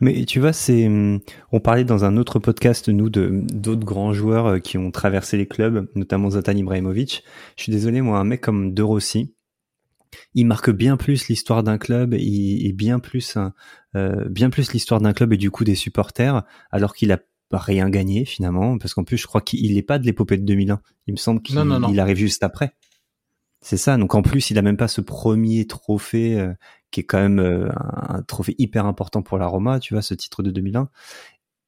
Mais tu vois, c'est, on parlait dans un autre podcast nous de d'autres grands joueurs euh, qui ont traversé les clubs, notamment Zlatan Ibrahimovic. Je suis désolé, moi, un mec comme De Rossi, il marque bien plus l'histoire d'un club et, et, bien plus, euh, bien plus l'histoire d'un club et du coup des supporters, alors qu'il a rien gagné finalement, parce qu'en plus je crois qu'il n'est pas de l'épopée de 2001. Il me semble qu'il arrive juste après. C'est ça. Donc en plus il a même pas ce premier trophée euh, qui est quand même euh, un, un, trophée hyper important pour la Roma, tu vois, ce titre de 2001.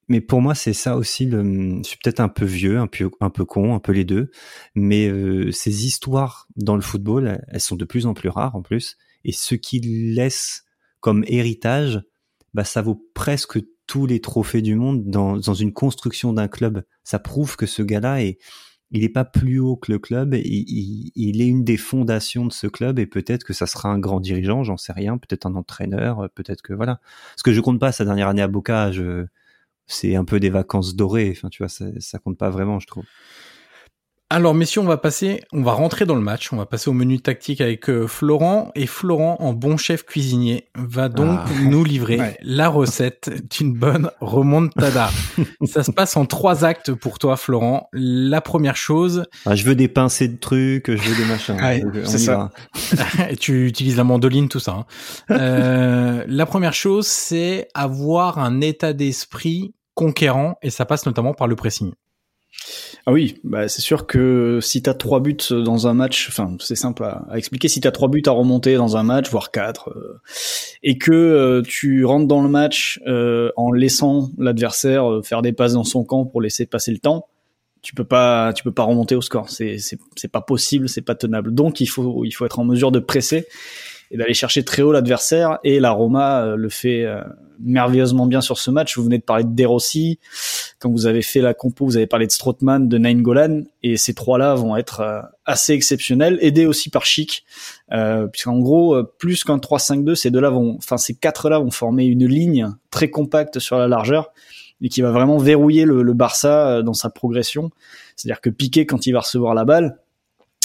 Mais pour moi c'est ça aussi. Le, je suis peut-être un peu vieux, un peu un peu con, un peu les deux. Mais euh, ces histoires dans le football, elles sont de plus en plus rares en plus. Et ce qu'il laisse comme héritage, bah ça vaut presque tous les trophées du monde dans, dans une construction d'un club. Ça prouve que ce gars-là est, il n'est pas plus haut que le club, il, est une des fondations de ce club et peut-être que ça sera un grand dirigeant, j'en sais rien, peut-être un entraîneur, peut-être que voilà. Ce que je compte pas sa dernière année à Boca, c'est un peu des vacances dorées, enfin tu vois, ça, ça compte pas vraiment, je trouve. Alors messieurs, on va passer, on va rentrer dans le match, on va passer au menu tactique avec euh, Florent et Florent en bon chef cuisinier va donc ah. nous livrer [laughs] la recette d'une bonne remontada. [laughs] Ça se passe en trois actes pour toi Florent. La première chose, ah, je veux des pincées de trucs, je veux des machins. c'est ça. [laughs] tu utilises la mandoline tout ça. Hein. Euh, la première chose, c'est avoir un état d'esprit conquérant et ça passe notamment par le pressing. Ah oui, bah c'est sûr que si t'as trois buts dans un match, enfin c'est simple à, expliquer, si t'as trois buts à remonter dans un match, voire quatre, euh, et que euh, tu rentres dans le match euh, en laissant l'adversaire faire des passes dans son camp pour laisser passer le temps, tu peux pas, tu peux pas remonter au score. C'est c'est pas possible, c'est pas tenable. Donc il faut il faut être en mesure de presser et d'aller chercher très haut l'adversaire. Et la Roma euh, le fait euh, merveilleusement bien sur ce match. Vous venez de parler de Derossi. Quand vous avez fait la compo, vous avez parlé de Strootman, de Golan Et ces trois-là vont être euh, assez exceptionnels, aidés aussi par Chic. Euh, puisqu'en gros, plus qu'un 3-5-2, ces deux-là vont, enfin ces quatre-là vont former une ligne très compacte sur la largeur et qui va vraiment verrouiller le, le Barça dans sa progression. C'est-à-dire que Piqué, quand il va recevoir la balle,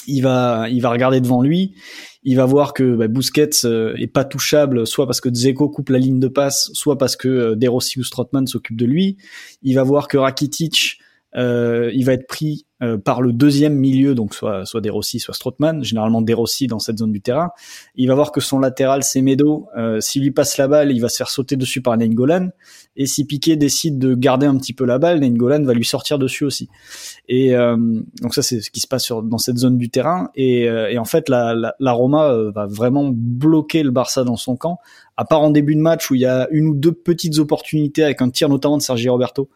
il va, il va regarder devant lui, il va voir que bah, Busquets euh, est pas touchable, soit parce que Dzeko coupe la ligne de passe, soit parce que euh, Derossi ou Strootman s'occupe de lui. Il va voir que Rakitic euh, il va être pris euh, par le deuxième milieu, donc soit soit Derossi, soit Strootman, généralement Derossi dans cette zone du terrain. Il va voir que son latéral c'est Medo. Euh, S'il lui passe la balle, il va se faire sauter dessus par Nengolan. Et si Piqué décide de garder un petit peu la balle, Nengolan va lui sortir dessus aussi. Et euh, donc ça c'est ce qui se passe sur, dans cette zone du terrain. Et, et en fait la, la, la Roma va vraiment bloquer le Barça dans son camp à part en début de match où il y a une ou deux petites opportunités avec un tir notamment de Sergio Roberto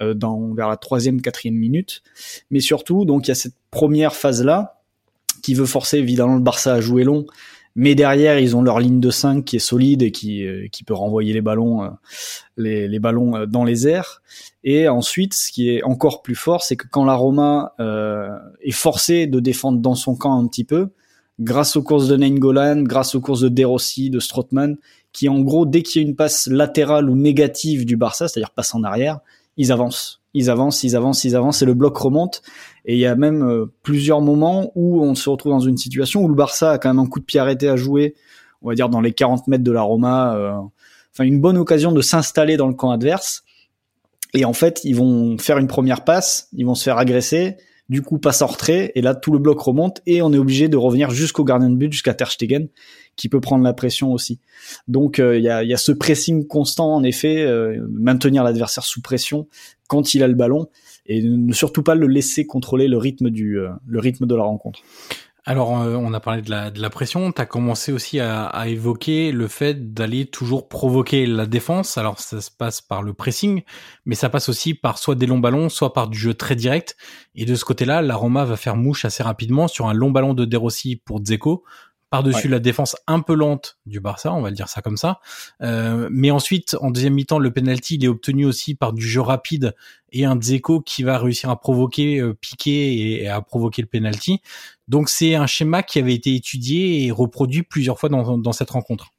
euh, dans vers la troisième, quatrième minute. Mais surtout, donc il y a cette première phase là qui veut forcer évidemment le Barça à jouer long. Mais derrière, ils ont leur ligne de 5 qui est solide et qui, euh, peut renvoyer les ballons, euh, les, ballons dans les airs. Et ensuite, ce qui est encore plus fort, c'est que quand la Roma est forcée de défendre dans son camp un petit peu, grâce aux courses de Nainggolan, grâce aux courses de Derossi, de Strootman, qui en gros, dès qu'il y a une passe latérale ou négative du Barça, c'est-à-dire passe en arrière, ils avancent, ils avancent, ils avancent, ils avancent, et le bloc remonte. Et il y a même euh, plusieurs moments où on se retrouve dans une situation où le Barça a quand même un coup de pied arrêté à jouer, on va dire dans les 40 mètres de la Roma, euh, enfin une bonne occasion de s'installer dans le camp adverse. Et en fait, ils vont faire une première passe, ils vont se faire agresser, du coup passe en retrait, et là tout le bloc remonte, et on est obligé de revenir jusqu'au gardien de but, jusqu'à Ter Stegen, qui peut prendre la pression aussi. Donc euh, il y, a, y, a, ce pressing constant en effet, euh, maintenir l'adversaire sous pression quand il a le ballon et ne surtout pas le laisser contrôler le rythme du euh, le rythme de la rencontre. Alors, on a parlé de la, de la pression. Tu as commencé aussi à, à évoquer le fait d'aller toujours provoquer la défense. Alors, ça se passe par le pressing, mais ça passe aussi par soit des longs ballons, soit par du jeu très direct. Et de ce côté-là, la Roma va faire mouche assez rapidement sur un long ballon de Derossi pour Dzeko, par-dessus la défense un peu lente du Barça, on va le dire ça comme ça. Euh, mais ensuite, en deuxième mi-temps, le penalty il est obtenu aussi par du jeu rapide et un Dzeko qui va réussir à provoquer, euh, piquer et, à provoquer le penalty. Donc c'est un schéma qui avait été étudié et reproduit plusieurs fois dans cette rencontre.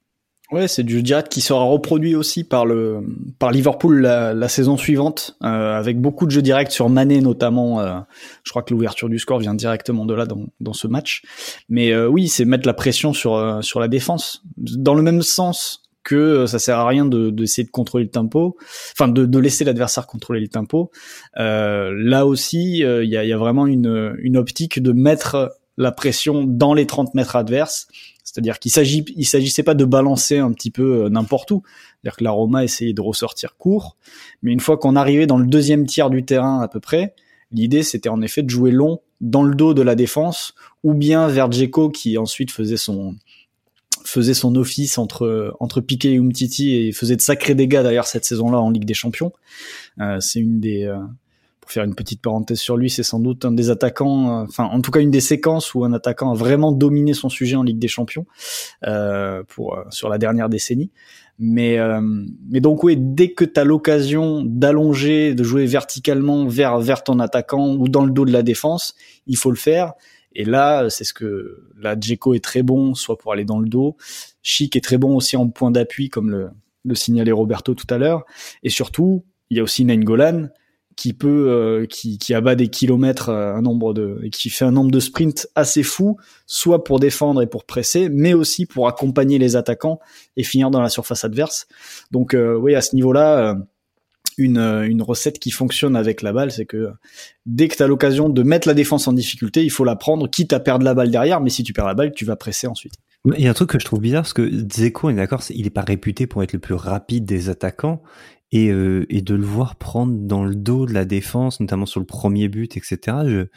Ouais, c'est du direct qui sera reproduit aussi par le par Liverpool la, la saison suivante, euh, avec beaucoup de jeux directs sur Mané notamment. Euh, je crois que l'ouverture du score vient directement de là dans, dans ce match. Mais euh, oui, c'est mettre la pression sur euh, sur la défense, dans le même sens que ça sert à rien de d'essayer de, contrôler le tempo, enfin de, de laisser l'adversaire contrôler le tempo. là aussi, il y a, y, a, vraiment une une optique de mettre la pression dans les 30 mètres adverses c'est-à-dire qu'il s'agit, il s'agissait pas de balancer un petit peu euh, n'importe où. C'est-à-dire que la Roma essayait de ressortir court, mais une fois qu'on arrivait dans le deuxième tiers du terrain à peu près, l'idée c'était en effet de jouer long dans le dos de la défense, ou bien vers Dzeko qui ensuite faisait son faisait son office entre entre Piqué et Umtiti et faisait de sacrés dégâts d'ailleurs cette saison-là en Ligue des Champions. Euh, c'est une des euh, faire une petite parenthèse sur lui, c'est sans doute un des attaquants, euh, enfin en tout cas une des séquences où un attaquant a vraiment dominé son sujet en Ligue des Champions euh, pour euh, sur la dernière décennie. Mais mais donc oui, dès que tu as l'occasion d'allonger, de jouer verticalement vers vers ton attaquant ou dans le dos de la défense, il faut le faire. Et là, c'est ce que la Djeko est très bon, soit pour aller dans le dos. Chic est très bon aussi en point d'appui, comme le, le signalait Roberto tout à l'heure. Et surtout, il y a aussi Golan qui peut, euh, qui, qui abat des kilomètres, euh, un nombre de, qui fait un nombre de sprints assez fou, soit pour défendre et pour presser, mais aussi pour accompagner les attaquants et finir dans la surface adverse. Donc oui, à ce niveau-là une, une recette qui fonctionne avec la balle, c'est que dès que tu as l'occasion de mettre la défense en difficulté, il faut la prendre, quitte à perdre la balle derrière, mais si tu perds la balle, tu vas presser ensuite. Il y a un truc que je trouve bizarre, parce que Zeko, on est d'accord, il est pas réputé pour être le plus rapide des attaquants, et, euh, et de le voir prendre dans le dos de la défense, notamment sur le premier but, etc. Je,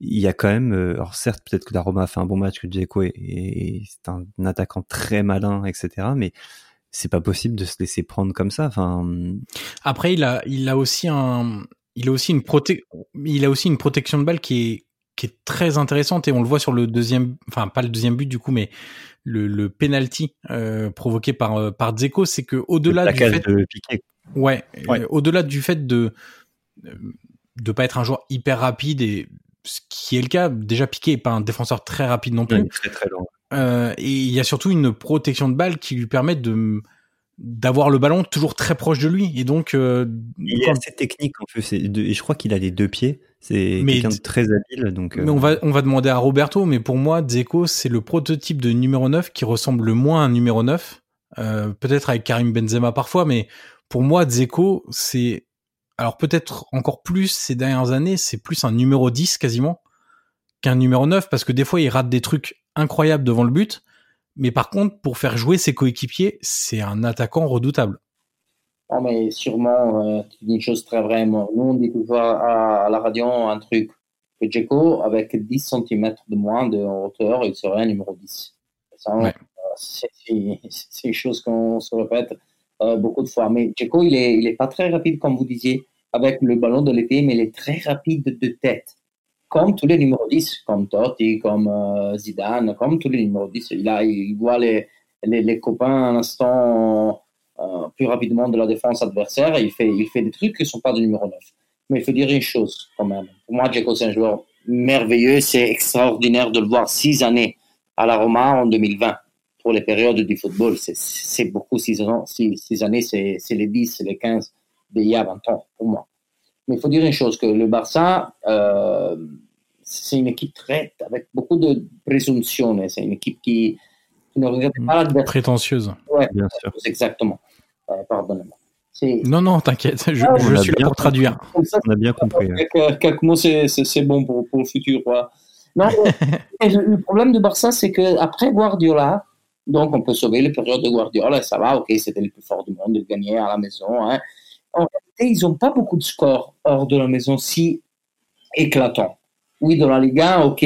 il y a quand même, euh, alors certes, peut-être que la Roma a fait un bon match, que Dzeko est, est, c'est un, attaquant très malin, etc. Mais c'est pas possible de se laisser prendre comme ça. Enfin. Après, il a, il a aussi un, il a aussi une proté, il a aussi une protection de balle qui est, qui est très intéressante et on le voit sur le deuxième, enfin pas le deuxième but du coup, mais le, le penalty euh, provoqué par euh, par Dzeko, c'est que au-delà du fait de piquer. Ouais, ouais. au-delà du fait de de pas être un joueur hyper rapide et ce qui est le cas, déjà Piqué est pas un défenseur très rapide non plus. très très lent. Euh, et il y a surtout une protection de balle qui lui permet de d'avoir le ballon toujours très proche de lui et donc euh, il est assez technique en fait et je crois qu'il a les deux pieds c'est quelqu'un de très habile donc euh, mais on va on va demander à Roberto mais pour moi Dzeko c'est le prototype de numéro 9 qui ressemble le moins à un numéro 9 euh, peut-être avec Karim Benzema parfois mais pour moi Dzeko c'est alors peut-être encore plus ces dernières années c'est plus un numéro 10 quasiment qu'un numéro 9 parce que des fois il rate des trucs incroyables devant le but mais par contre, pour faire jouer ses coéquipiers, c'est un attaquant redoutable. Non, mais sûrement, euh, une chose très vraie. Nous, on dit toujours à, la radio un truc. Que Djeko, avec 10 cm de moins de hauteur, il serait un numéro 10. Euh, c'est une chose qu'on se répète euh, beaucoup de fois. Mais Djeko, il n'est il est pas très rapide, comme vous disiez, avec le ballon de l'épée, mais il est très rapide de tête comme tous les numéros 10, comme Totti, comme euh, Zidane, comme tous les numéros 10. Il, il voit les, les, les copains un instant euh, plus rapidement de la défense adversaire et il fait, il fait des trucs qui ne sont pas de numéro 9. Mais il faut dire une chose quand même. Pour moi, Djeko, c'est un joueur merveilleux. C'est extraordinaire de le voir six années à la Roma en 2020 pour les périodes du football. C'est beaucoup, six, ans, six, six années, c'est les 10, c'est les 15 d'il y a 20 ans pour moi. Mais il faut dire une chose, que le Barça, euh, c'est une équipe très, avec beaucoup de présomption. C'est une équipe qui, ne regarde pas l'adversaire. Prétentieuse. Oui, bien sûr. Exactement. Euh, Pardonnez-moi. Non, non, t'inquiète, je, ah, je suis là pour traduire. on a bien compris. Quelques, quelques mots, c'est bon pour, pour, le futur. Non, [laughs] le, problème de Barça, c'est qu'après Guardiola, donc on peut sauver les périodes de Guardiola, ça va, ok, c'était le plus fort du monde, de gagner à la maison. Hein en réalité, ils n'ont pas beaucoup de scores hors de la maison si éclatants. Oui, dans la Ligue 1, ok.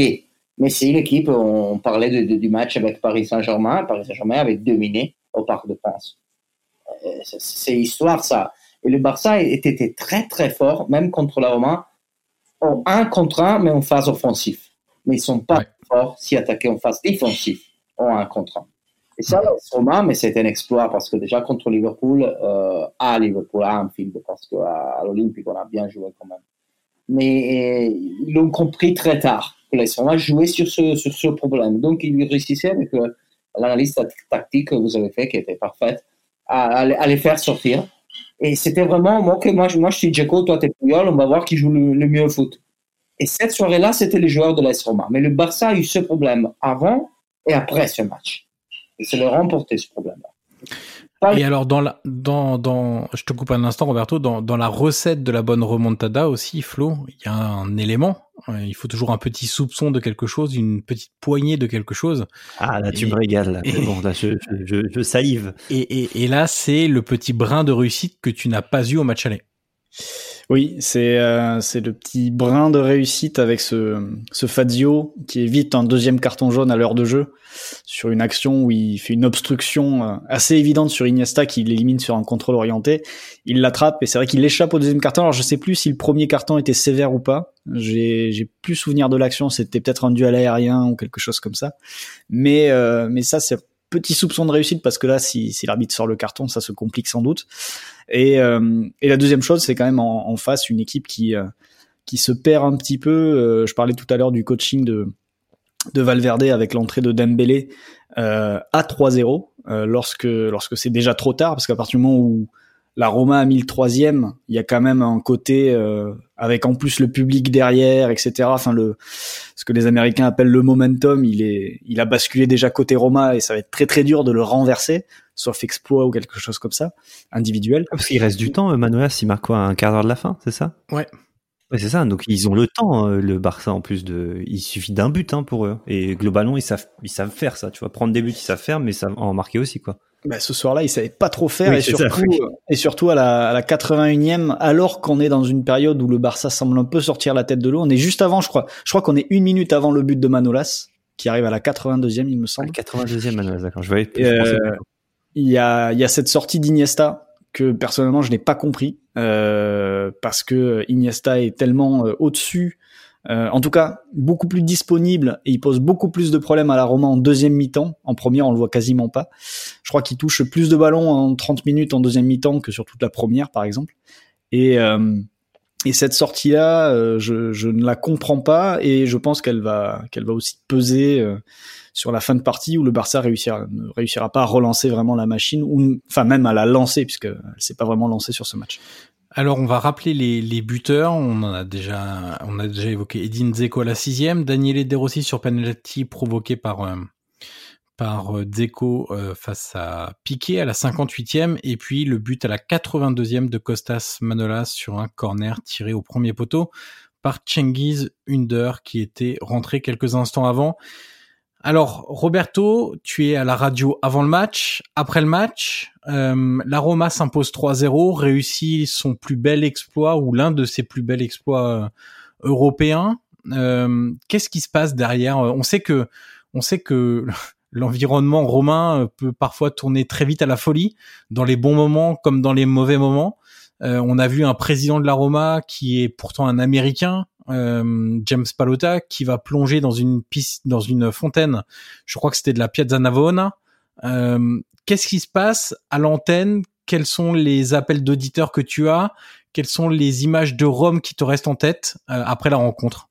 Mais c'est une équipe, on parlait de, du match avec Paris Saint-Germain. Paris Saint-Germain avait dominé au Parc de France. Euh, c'est histoire, ça. Et le Barça était très, très fort, même contre la Roma, en un contre un, mais en phase offensive. Mais ils sont pas forts si attaqués en phase défensive, en un contre un. Et ça, Roma, mais c'était un exploit parce que déjà contre Liverpool, euh, à Liverpool, à Anfield, parce qu'à l'Olympique, on a bien joué quand même. Mais euh, ils l'ont compris très tard que les Roma jouaient sur ce, sur ce problème. Donc, ils réussissaient avec euh, l'analyse tactique que vous avez fait, qui était parfaite, à, les faire sortir. Et c'était vraiment, moi, que moi, je suis Djeko, toi t'es Puyol, on va voir qui joue le, mieux au foot. Et cette soirée-là, c'était les joueurs de l'AS Roma. Mais le Barça a eu ce problème avant et après ce match. Et c'est le remporter ce problème-là. Et alors dans la, dans dans je te coupe un instant Roberto dans dans la recette de la bonne remontada aussi Flo il y a un élément euh, il faut toujours un petit soupçon de quelque chose une petite poignée de quelque chose. Ah là tu me régales [laughs] bon là je, je, je, salive. Et, et, et là c'est le petit brin de réussite que tu n'as pas eu au match aller oui, c'est euh, c'est le petit brin de réussite avec ce ce Fazio qui évite un deuxième carton jaune à l'heure de jeu sur une action où il fait une obstruction euh, assez évidente sur Iniesta qui l'élimine sur un contrôle orienté. Il l'attrape et c'est vrai qu'il échappe au deuxième carton. Alors je sais plus si le premier carton était sévère ou pas. J'ai j'ai plus souvenir de l'action. C'était peut-être un duel aérien ou quelque chose comme ça. Mais euh, mais ça c'est petit soupçon de réussite parce que là, si, si l'arbitre sort le carton, ça se complique sans doute. Et, euh, et la deuxième chose, c'est quand même en, en, face une équipe qui euh, qui se perd un petit peu. Euh, je parlais tout à l'heure du coaching de de Valverde avec l'entrée de Dembélé à 3-0 lorsque lorsque c'est déjà trop tard parce qu'à partir du moment où la Roma a mis le troisième, il y a quand même un côté euh, avec en plus le public derrière, etc. Enfin le ce que les Américains appellent le momentum, il est il a basculé déjà côté Roma et ça va être très très dur de le renverser, sauf exploit ou quelque chose comme ça, individuel. Ah, parce qu'il reste du temps, Manolas, il marque quoi un quart d'heure de la fin, c'est ça? Ouais. Ouais, c'est ça. Donc ils ont le temps, euh, le Barça en plus de. Il suffit d'un but hein, pour eux. Et globalement, ils savent, ils savent faire ça. Tu vois, prendre des buts, ils savent faire, mais ça en marquer aussi, quoi. Bah, ce soir-là, ils savaient pas trop faire et surtout, et surtout à la, à la 81e, alors qu'on est dans une période où le Barça semble un peu sortir la tête de l'eau. On est juste avant, je crois. Je crois qu'on est une minute avant le but de Manolas, qui arrive à la 82e, il me semble. 82e Manolas, d'accord. Je voyais. Euh, il y a, y a cette sortie d'Iniesta que personnellement je n'ai pas compris euh, parce que Iniesta est tellement euh, au-dessus, euh, en tout cas beaucoup plus disponible et il pose beaucoup plus de problèmes à la Roma en deuxième mi-temps. En première, on le voit quasiment pas. Je crois qu'il touche plus de ballons en 30 minutes en deuxième mi-temps que sur toute la première, par exemple. Et et cette sortie-là, je, je, ne la comprends pas et je pense qu'elle va qu'elle va aussi peser sur la fin de partie où le Barça réussira, ne réussira pas à relancer vraiment la machine, ou enfin même à la lancer puisqu'elle s'est pas vraiment lancée sur ce match. Alors on va rappeler les, les, buteurs. On en a déjà, on a déjà évoqué Edin Zeko à la sixième, Daniele De Rossi sur penalty provoqué par euh, par euh, Zeko euh, face à Piqué à la 58e et puis le but à la 82e de Costas Manolas sur un corner tiré au premier poteau par Cengiz Under qui était rentré quelques instants avant. Alors, Roberto, tu es à la radio avant le match, après le match. Euh, la Roma s'impose 3-0, réussit son plus bel exploit ou l'un de ses plus bels exploits euh, européens. Qu'est-ce qui se passe derrière? On sait que, on sait que l'environnement romain peut parfois tourner très vite à la folie, dans les bons moments comme dans les mauvais moments. Euh, on a vu un président de la Roma qui est pourtant un Américain, euh, James Palota qui va plonger dans une piste, dans une fontaine. Je crois que c'était de la Piazza Navona. Euh, Qu'est-ce qui se passe à l'antenne? Quels sont les appels d'auditeurs que tu as? Quelles sont les images de Rome qui te restent en tête euh, après la rencontre?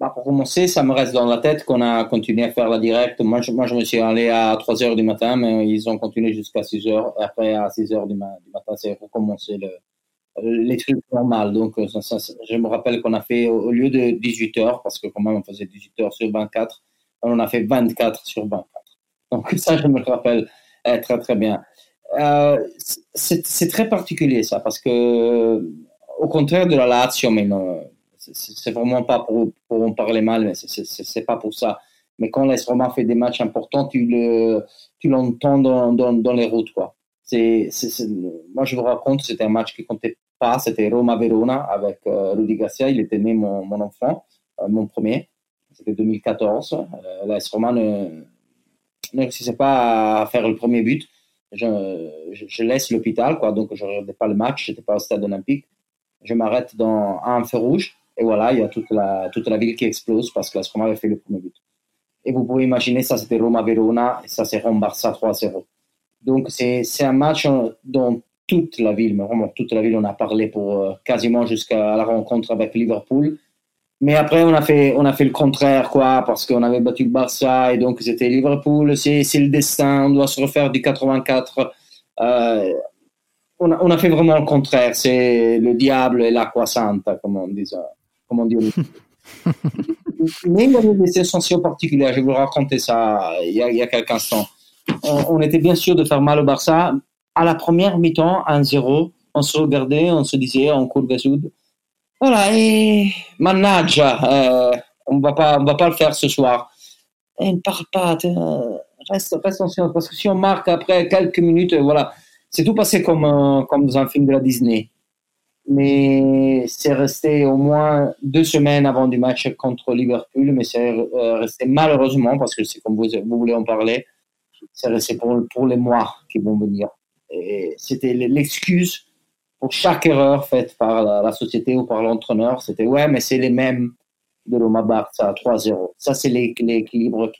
Bah, Pour commencer, ça me reste dans la tête qu'on a continué à faire la directe. Moi, je, moi, je me suis allé à 3 heures du matin, mais ils ont continué jusqu'à 6 heures. Après, à 6 heures du, matin, c'est recommencé le, les trucs normaux. Donc, euh, je me rappelle qu'on a fait, au lieu de 18 heures, parce que quand même on faisait 18 heures sur 24, on a fait 24 sur 24. Donc, [laughs] ça, je me rappelle euh, très, très bien. Euh, c'est très particulier, ça, parce que, au contraire de la Lazio, mais c'est vraiment pas pour, pour en parler mal, mais c'est pas pour ça. Mais quand l'AS Roma fait des matchs importants, tu le, tu l'entends dans, dans, les routes, quoi. C'est, moi, je vous raconte, c'était un match qui comptait pas, c'était Roma-Verona avec euh, Rudy Garcia. Il était né mon, mon enfant, euh, mon premier. C'était 2014. Euh, L'AS Roma ne, ne réussissait pas à faire le premier but. Je, je, laisse l'hôpital, quoi. Donc, je ne regardais pas le match. J'étais pas au stade olympique. Je m'arrête dans un feu rouge. Et voilà, il y a toute la, toute la ville qui explose parce que l'AS Roma avait fait le premier but. Et vous pouvez imaginer, ça c'était Roma-Verona et ça c'est Rome-Barça 3-0. Donc c'est un match dont toute la ville, mais vraiment toute la ville, on a parlé pour euh, quasiment jusqu'à la rencontre avec Liverpool. Mais après, on a fait, on a fait le contraire, quoi, parce qu'on avait battu le Barça et donc c'était Liverpool, c'est le destin, on doit se refaire du 84. Euh, on, a, on, a, fait vraiment le contraire, c'est le diable et l'aqua santa, comme on dit. Comme on dit [laughs] Mais il y avait des sensations particulières, je vais vous raconter ça il y a, il y a quelques instants. On, on était bien sûr de faire mal au Barça, à la première mi-temps, 1-0, on se regardait, on se disait en cours de soude, voilà, et manager, euh, on va pas, on va pas le faire ce soir. Et ne part pas, reste, reste en silence, parce que si on marque après quelques minutes, voilà, c'est tout passé comme, euh, comme dans un film de la Disney. Mais c'est resté au moins deux semaines avant du match contre Liverpool, mais c'est euh, resté malheureusement, parce que c'est comme vous, vous voulez en parler, c'est resté pour, pour les mois qui vont venir c'était l'excuse pour chaque erreur faite par la, société ou par l'entraîneur. C'était ouais, mais c'est les mêmes de Roma Barça 3-0. Ça, c'est l'équilibre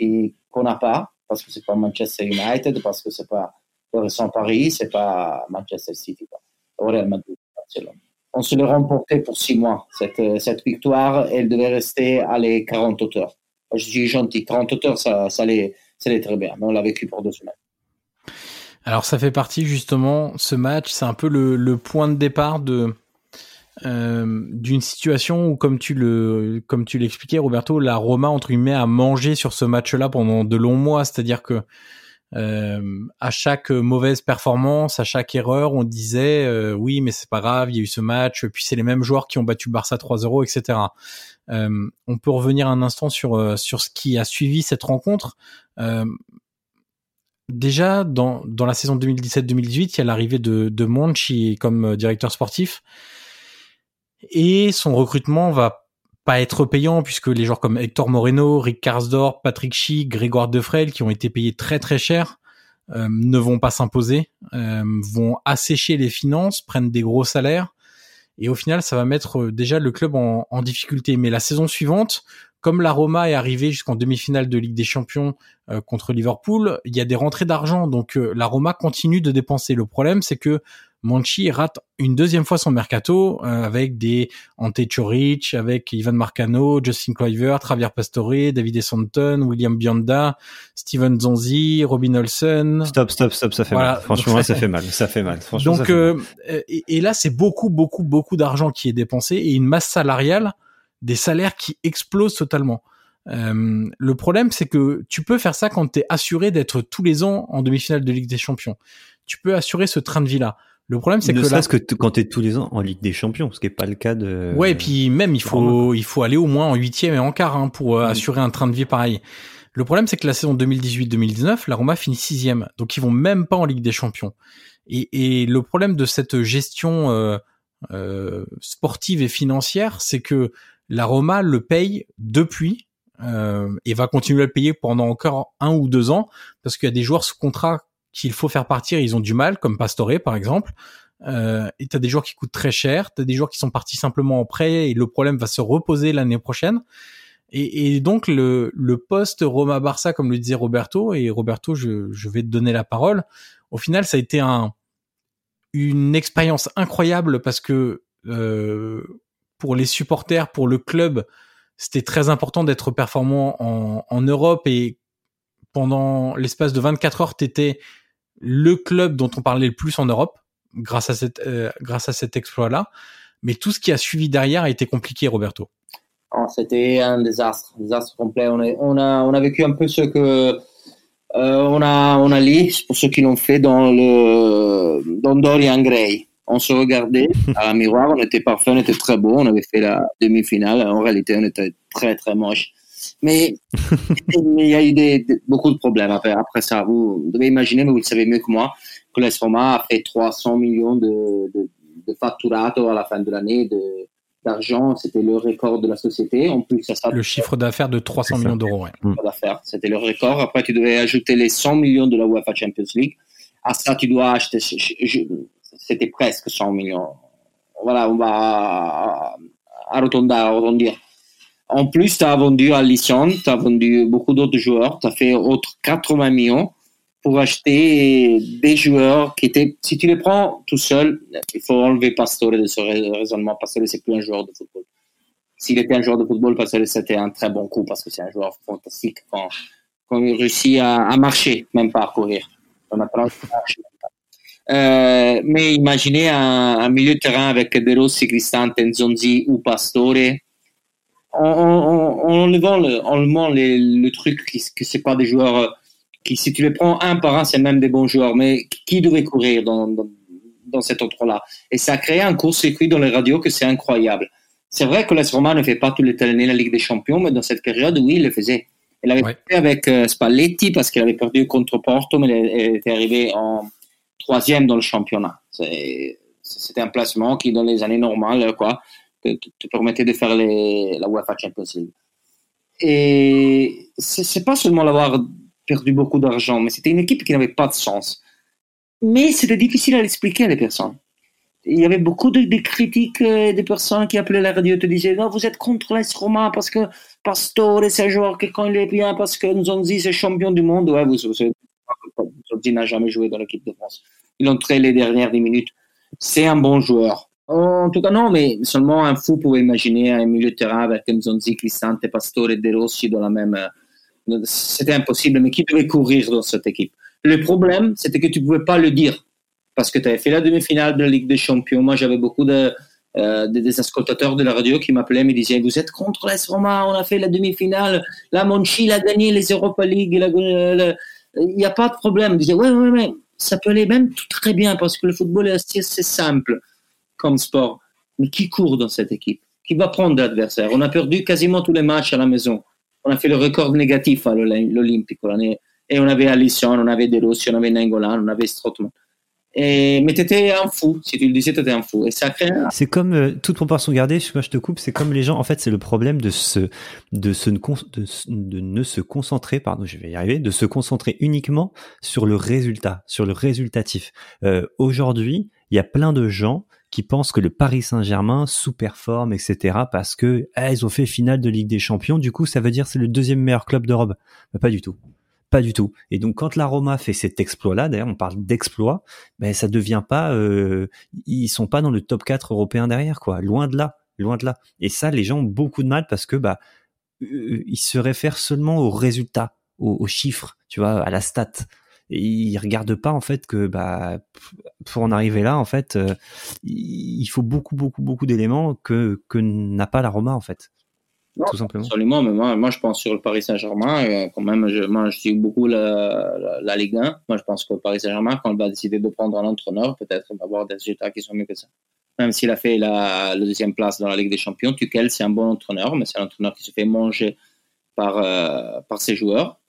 qu'on n'a pas parce que c'est pas Manchester United, parce que c'est pas le récent Paris, c'est pas Manchester City, pas Real Madrid, On se l'est remporté pour six mois. Cette, cette victoire, elle devait rester à les 40 auteurs. Je dis gentil, 40 auteurs, ça, ça, allait, très bien, on l'a vécu pour deux semaines. Alors ça fait partie justement, ce match, c'est un peu le, le, point de départ de euh, d'une situation où, comme tu le comme tu l'expliquais, Roberto, la Roma entre guillemets a mangé sur ce match-là pendant de longs mois, c'est-à-dire que euh, à chaque mauvaise performance, à chaque erreur, on disait euh, oui, mais c'est pas grave, il y a eu ce match, puis c'est les mêmes joueurs qui ont battu Barça 3-0, etc. Euh, on peut revenir un instant sur euh, sur ce qui a suivi cette rencontre. Euh, déjà dans dans la saison 2017-2018, il y a l'arrivée de de Monchi comme directeur sportif et son recrutement va pas être payant puisque les joueurs comme Hector Moreno, Rick Karsdorp, Patrick Chi, Grégoire Defrel qui ont été payés très très cher euh, ne vont pas s'imposer, euh, vont assécher les finances, prennent des gros salaires et au final ça va mettre euh, déjà le club en, en difficulté. Mais la saison suivante, comme la Roma est arrivée jusqu'en demi-finale de Ligue des Champions euh, contre Liverpool, il y a des rentrées d'argent, donc euh, la Roma continue de dépenser. Le problème, c'est que Monchi rate une deuxième fois son mercato euh, avec des Ante Choric, avec Ivan Marcano, Justin Kluivert, Javier Pastore, David Essanton, William Bionda, Steven Zonzi, Robin Olsen. Stop, stop, stop, ça fait mal. Franchement, ça fait mal. Ça fait mal. Franchement, donc, euh, et, et, là, c'est beaucoup, beaucoup, beaucoup d'argent qui est dépensé et une masse salariale, des salaires qui explosent totalement. Euh, le problème, c'est que tu peux faire ça quand tu es assuré d'être tous les ans en demi-finale de Ligue des Champions. Tu peux assurer ce train de vie-là. Le problème, c'est que là, que quand t'es tous les ans en Ligue des Champions, ce qui est pas le cas de. Ouais, et puis même il faut il faut aller au moins en huitième et en quart hein, pour euh, mm. assurer un train de vie pareil. Le problème, c'est que la saison 2018-2019, la Roma finit sixième, donc ils vont même pas en Ligue des Champions. Et, et le problème de cette gestion euh, euh, sportive et financière, c'est que la Roma le paye depuis euh, et va continuer à le payer pendant encore un ou deux ans parce qu'il y a des joueurs sous contrat qu'il faut faire partir, ils ont du mal, comme Pastore par exemple. Euh, et t'as des joueurs qui coûtent très cher, t'as des joueurs qui sont partis simplement en prêt et le problème va se reposer l'année prochaine. Et, et, donc le, le poste Roma Barça, comme le disait Roberto, et Roberto, je, je vais te donner la parole. Au final, ça a été un une expérience incroyable parce que euh, pour les supporters, pour le club, c'était très important d'être performant en, en Europe et pendant l'espace de 24 heures, t'étais le club dont on parlait le plus en Europe grâce à cette euh, grâce à cet exploit là mais tout ce qui a suivi derrière a été compliqué Roberto. Oh, c'était un désastre un désastre complet. On, a on a vécu un peu ce que euh, on a on a lu pour ceux qui l'ont fait dans le dans Dorian Gray. On se regardait à un miroir on était parfait on était très beau on avait fait la demi-finale. En réalité on était très très moche [laughs] mais, il y a eu des, des, beaucoup de problèmes après, après ça. Vous, devez imaginer, mais vous le savez mieux que moi, que l'Esfoma a fait 300 millions de, de, de fatturato à la fin de l'année d'argent. C'était le record de la société. En plus, ça, ça le chiffre d'affaires de 300 millions d'euros. Ouais. d'affaires, c'était le record. Après, tu devais ajouter les 100 millions de la UEFA Champions League. À ça, tu dois acheter. C'était presque 100 millions. Voilà, on va arrondir. En plus, tu as vendu à Lisson, tu as vendu beaucoup d'autres joueurs, tu as fait autres 80 millions pour acheter des joueurs qui étaient, si tu les prends tout seul, il faut enlever Pastore de ce raisonnement. Pastore, c'est plus un joueur de football. S'il était un joueur de football, Pastore, c'était un très bon coup parce que c'est un joueur fantastique quand, quand il réussit à, marcher, même pas à courir. A euh, mais imaginez un, un, milieu de terrain avec De Rossi, Cristante, Nzonzi ou Pastore en, en, en enlevant le, les, le truc qui, que c'est pas des joueurs euh, qui, si tu les prends un par un, c'est même des bons joueurs, mais qui devait courir dans, dans, dans cet endroit-là Et ça a créé un court-circuit dans les radios que c'est incroyable. C'est vrai que la Roma ne fait pas tous les années la Ligue des Champions, mais dans cette période, oui, il le faisait. Elle avait ouais. fait avec euh, Spalletti parce qu'elle avait perdu contre Porto, mais elle, elle, était arrivée en troisième dans le championnat. C'était un placement qui, dans les années normales, quoi, te, permettait de faire la UEFA Champions League. Et c'est pas seulement l'avoir perdu beaucoup d'argent, mais c'était une équipe qui n'avait pas de sens. Mais c'était difficile à l'expliquer à les personnes. Il y avait beaucoup de, critiques euh, des personnes qui appelaient la radio et te disaient non, vous êtes contre l'Est Roma parce que Pastore c'est un joueur que quand il est bien, parce que Nzonzi c'est champion du monde. Ouais, vous Nzonzi n'a jamais joué dans l'équipe de France. Il entrait les dernières 10 minutes. C'est un bon joueur. En tout cas, non, mais seulement un fou pouvait imaginer un milieu de terrain avec Nzonzi, Cristante, Pastore et De Rossi dans la même. C'était impossible, mais qui devait courir dans cette équipe? Le problème, c'était que tu pouvais pas le dire parce que tu avais fait la demi-finale de la Ligue des Champions. Moi, j'avais beaucoup de, euh, des, ascoltateurs de la radio qui m'appelaient, me disaient Vous êtes contre l'AS Roma, on a fait la demi-finale, la Monchi a gagné les Europa League, il n'y a pas de problème. Ils disaient Ouais, ouais, ouais, ça peut aller même tout très bien parce que le football est assez simple comme sport. Mais qui court dans cette équipe? Qui va prendre l'adversaire? On a perdu quasiment tous les matchs à la maison. On a fait le record négatif à l'Olympique. Et on avait Alisson, on avait De Rossi, on avait Nengolan, on avait Strootman. Et, mais t'étais un fou. Si tu le disais, t'étais un fou. Et ça. C'est comme euh, toute proportion gardée. Moi, je te coupe. C'est comme les gens. En fait, c'est le problème de se, de, ne se concentrer. Pardon, je vais y arriver. De se concentrer uniquement sur le résultat, sur le résultatif. Euh, Aujourd'hui, il y a plein de gens qui pensent que le Paris Saint-Germain sous-performe, etc. parce que eh, ils ont fait finale de Ligue des Champions. Du coup, ça veut dire c'est le deuxième meilleur club d'Europe. Pas du tout. Pas du tout. Et donc quand la Roma fait cet exploit-là, d'ailleurs on parle d'exploit, ben ça devient pas, euh, ils sont pas dans le top 4 européen derrière quoi, loin de là, loin de là. Et ça, les gens ont beaucoup de mal parce que bah euh, ils se réfèrent seulement aux résultats, aux, chiffres, tu vois, à la stat. Ils regardent pas en fait que bah pour en arriver là en fait, euh, il faut beaucoup beaucoup beaucoup d'éléments que que n'a pas la Roma en fait tout simplement. Absolument, mais moi, moi je pense sur le Paris Saint-Germain, euh, quand même, je, moi je suis beaucoup la, la, Ligue 1. Moi je pense que le Paris Saint-Germain, quand il va décider de prendre un entraîneur, peut-être va avoir des résultats qui sont mieux que ça. Même s'il a fait la, deuxième place dans la Ligue des Champions, Tuchel c'est un bon entraîneur, mais c'est un entraîneur qui se fait manger par, euh, par ses joueurs.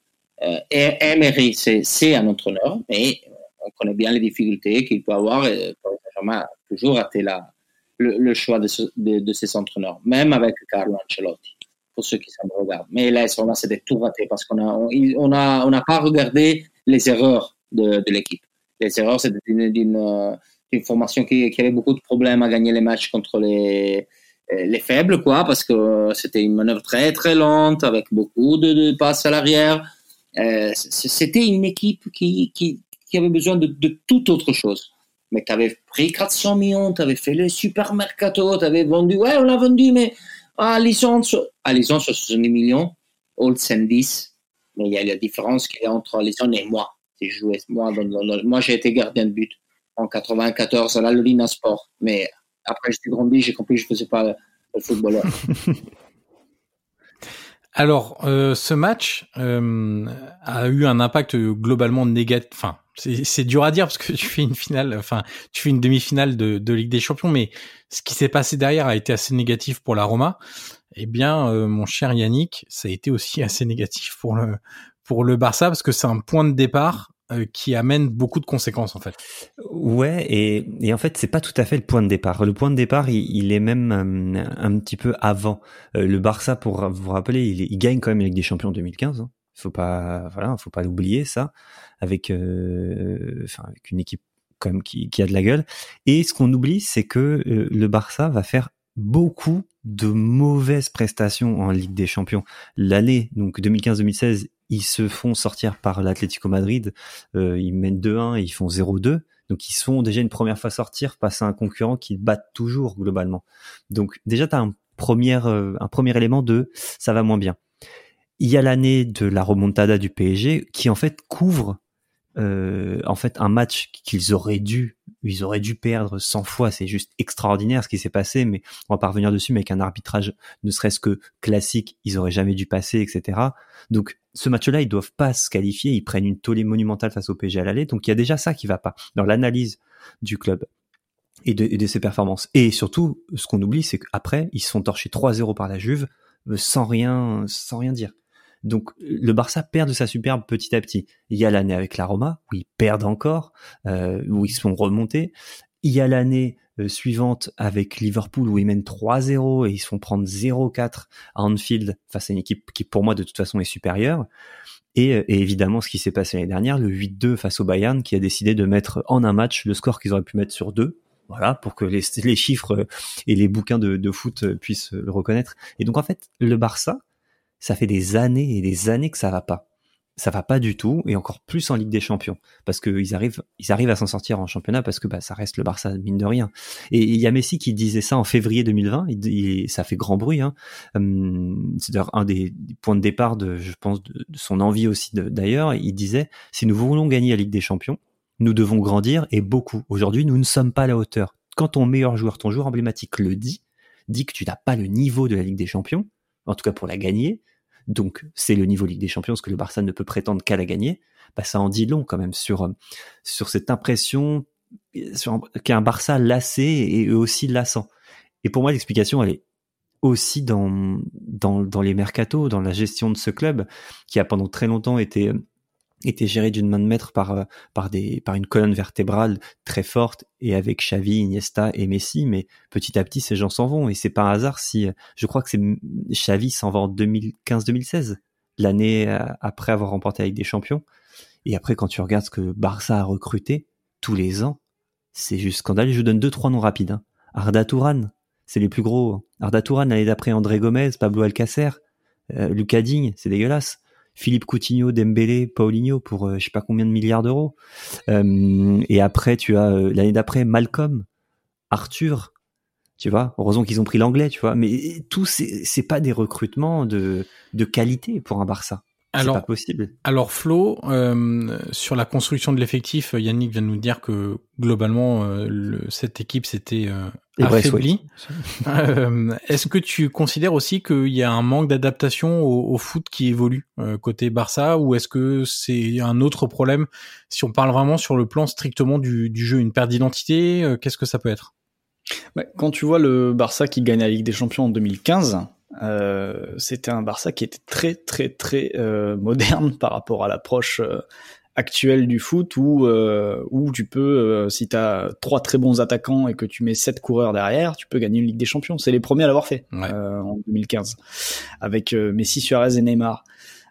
Euh, Emery, c'est un entraîneur, mais on connaît bien les difficultés qu'il peut avoir. Et Saint-Germain a toujours été la, le, choix de, de, de, ses entraîneurs, même avec Carlo Ancelotti pour ceux qui me regardent. Mais là, là c'était tout raté parce qu'on a, on a, on n'a pas regardé les erreurs de, de l'équipe. Les erreurs, c'était d'une, euh, d'une formation qui, qui, avait beaucoup de problèmes à gagner les matchs contre les, euh, les faibles, quoi, parce que c'était une manœuvre très, très lente avec beaucoup de, passes à l'arrière. Euh, c'était une équipe qui, qui, avait besoin de, de toute autre chose mais tu avais pris 400 millions, tu avais fait le super mercato, tu avais vendu, ouais, on l'a vendu, mais à licence, à licence 70 millions, Olsen 10. Mais il y a la différence qu'il y entre Alisson et moi. Joué, moi, moi j'ai été gardien de but en 94 à la Lorina Sport. Mais après, j'ai grandi, j'ai compris que je ne faisais pas le footballeur. [laughs] Alors, euh, ce match euh, a eu un impact globalement négatif. Enfin, c'est dur à dire parce que [laughs] tu fais une finale, enfin, tu fais une demi-finale de, Ligue des Champions, mais ce qui s'est passé derrière a été assez négatif pour la Roma. Eh bien, euh, mon cher Yannick, ça a été aussi [laughs] assez négatif pour le pour le Barça parce que c'est un point de départ qui amène beaucoup de conséquences en fait. Ouais, et, et en fait c'est pas tout à fait le point de départ. Le point de départ, il, est même euh, un petit peu avant. Euh, le Barça, pour vous rappeler, il, il, gagne quand même avec des champions 2015. Hein. Faut pas, voilà, faut pas l'oublier ça, avec, enfin, avec une équipe comme qui, qui a de la gueule. Et ce qu'on oublie, c'est que le Barça va faire beaucoup de mauvaises prestations en Ligue des Champions. L'année donc 2015-2016, ils se font sortir par l'Atlético Madrid, euh, ils mènent 2-1 et ils font 0-2. Donc ils sont déjà une première fois sortir face à un concurrent qu'ils battent toujours globalement. Donc déjà tu as un premier euh, un premier élément de ça va moins bien. Il y a l'année de la remontada du PSG qui en fait couvre euh, en fait un match qu'ils auraient dû ils auraient dû perdre 100 fois c'est juste extraordinaire ce qui s'est passé mais on va pas revenir dessus mais avec un arbitrage ne serait-ce que classique ils auraient jamais dû passer etc donc ce match-là ils doivent pas se qualifier ils prennent une tollée monumentale face au PSG à l'aller donc il y a déjà ça qui va pas dans l'analyse du club et de, ses performances. Et surtout ce qu'on oublie c'est qu'après ils se font torcher 3-0 par la Juve euh, sans rien sans rien dire donc le Barça perd de sa superbe petit à petit. Il y a l'année avec la Roma où ils perdent encore, euh, où ils sont remontés. Il y a l'année euh, suivante avec Liverpool où ils mènent 3-0 et ils se font prendre 0-4 à Anfield face à une équipe qui pour moi de toute façon est supérieure. Et, euh, évidemment ce qui s'est passé l'année dernière, le 8-2 face au Bayern qui a décidé de mettre en un match le score qu'ils auraient pu mettre sur deux. Voilà, pour que les, les chiffres et les bouquins de, de foot puissent le reconnaître. Et donc en fait, le Barça, ça fait des années et des années que ça va pas. ça va pas du tout et encore plus en Ligue des Champions parce qu'ils arrivent ils arrivent à s'en sortir en championnat parce que bah, ça reste le Barça mine de rien et il y a Messi qui disait ça en février 2020 il, ça fait grand bruit hein. Hum, c'est un des points de départ de je pense de, son envie aussi d'ailleurs il disait si nous voulons gagner la Ligue des Champions nous devons grandir et beaucoup aujourd'hui nous ne sommes pas à la hauteur quand ton meilleur joueur ton joueur emblématique le dit dit que tu n'as pas le niveau de la Ligue des Champions en tout cas pour la gagner donc c'est le niveau Ligue des Champions, ce que le Barça ne peut prétendre qu'à la gagner, bah, ça en dit long quand même sur, euh, sur cette impression qu'un un Barça lassé et aussi lassant. Et pour moi, l'explication, elle est aussi dans, dans, dans les mercatos, dans la gestion de ce club, qui a pendant très longtemps été était géré d'une main de maître par euh, par des par une colonne vertébrale très forte et avec Xavi, Iniesta et Messi mais petit à petit ces gens s'en vont. Et c'est pas un hasard si je crois que c'est Xavi s'en va en 2015-2016 l'année euh, après avoir remporté avec des champions. Et après quand tu regardes ce que Barça a recruté tous les ans c'est juste scandaleux. Je donne deux trois noms rapides hein. Arda Touran c'est les plus gros. Arda Touran l'année d'après André Gomez Pablo Alcacer euh, c'est dégueulasse Philippe Coutinho, Dembélé, Paulinho pour euh, je sais pas combien de milliards d'euros. Euh, et après, tu as euh, l'année d'après Malcolm, Arthur, tu vois. Heureusement qu'ils ont pris l'anglais, tu vois. Mais tout c'est pas des recrutements de de qualité pour un Barça. Alors, pas possible. Alors Flo, euh, sur la construction de l'effectif, Yannick vient de nous dire que globalement euh, le, cette équipe s'était euh, affaiblie. Euh, est-ce que tu considères aussi qu'il y a un manque d'adaptation au, au, foot qui évolue euh, côté Barça, ou est-ce que c'est un autre problème si on parle vraiment sur le plan strictement du, du jeu, une perte d'identité Qu'est-ce que ça peut être? Quand tu vois le Barça qui gagne la Ligue des Champions en 2015 euh, c'était un Barça qui était très très très euh, moderne [laughs] par rapport à l'approche euh, actuelle du foot où euh, où tu peux si tu as trois très bons attaquants et que tu mets sept coureurs derrière, tu peux gagner une Ligue des Champions. C'est les premiers à l'avoir fait en 2015 avec Messi, Suarez et Neymar.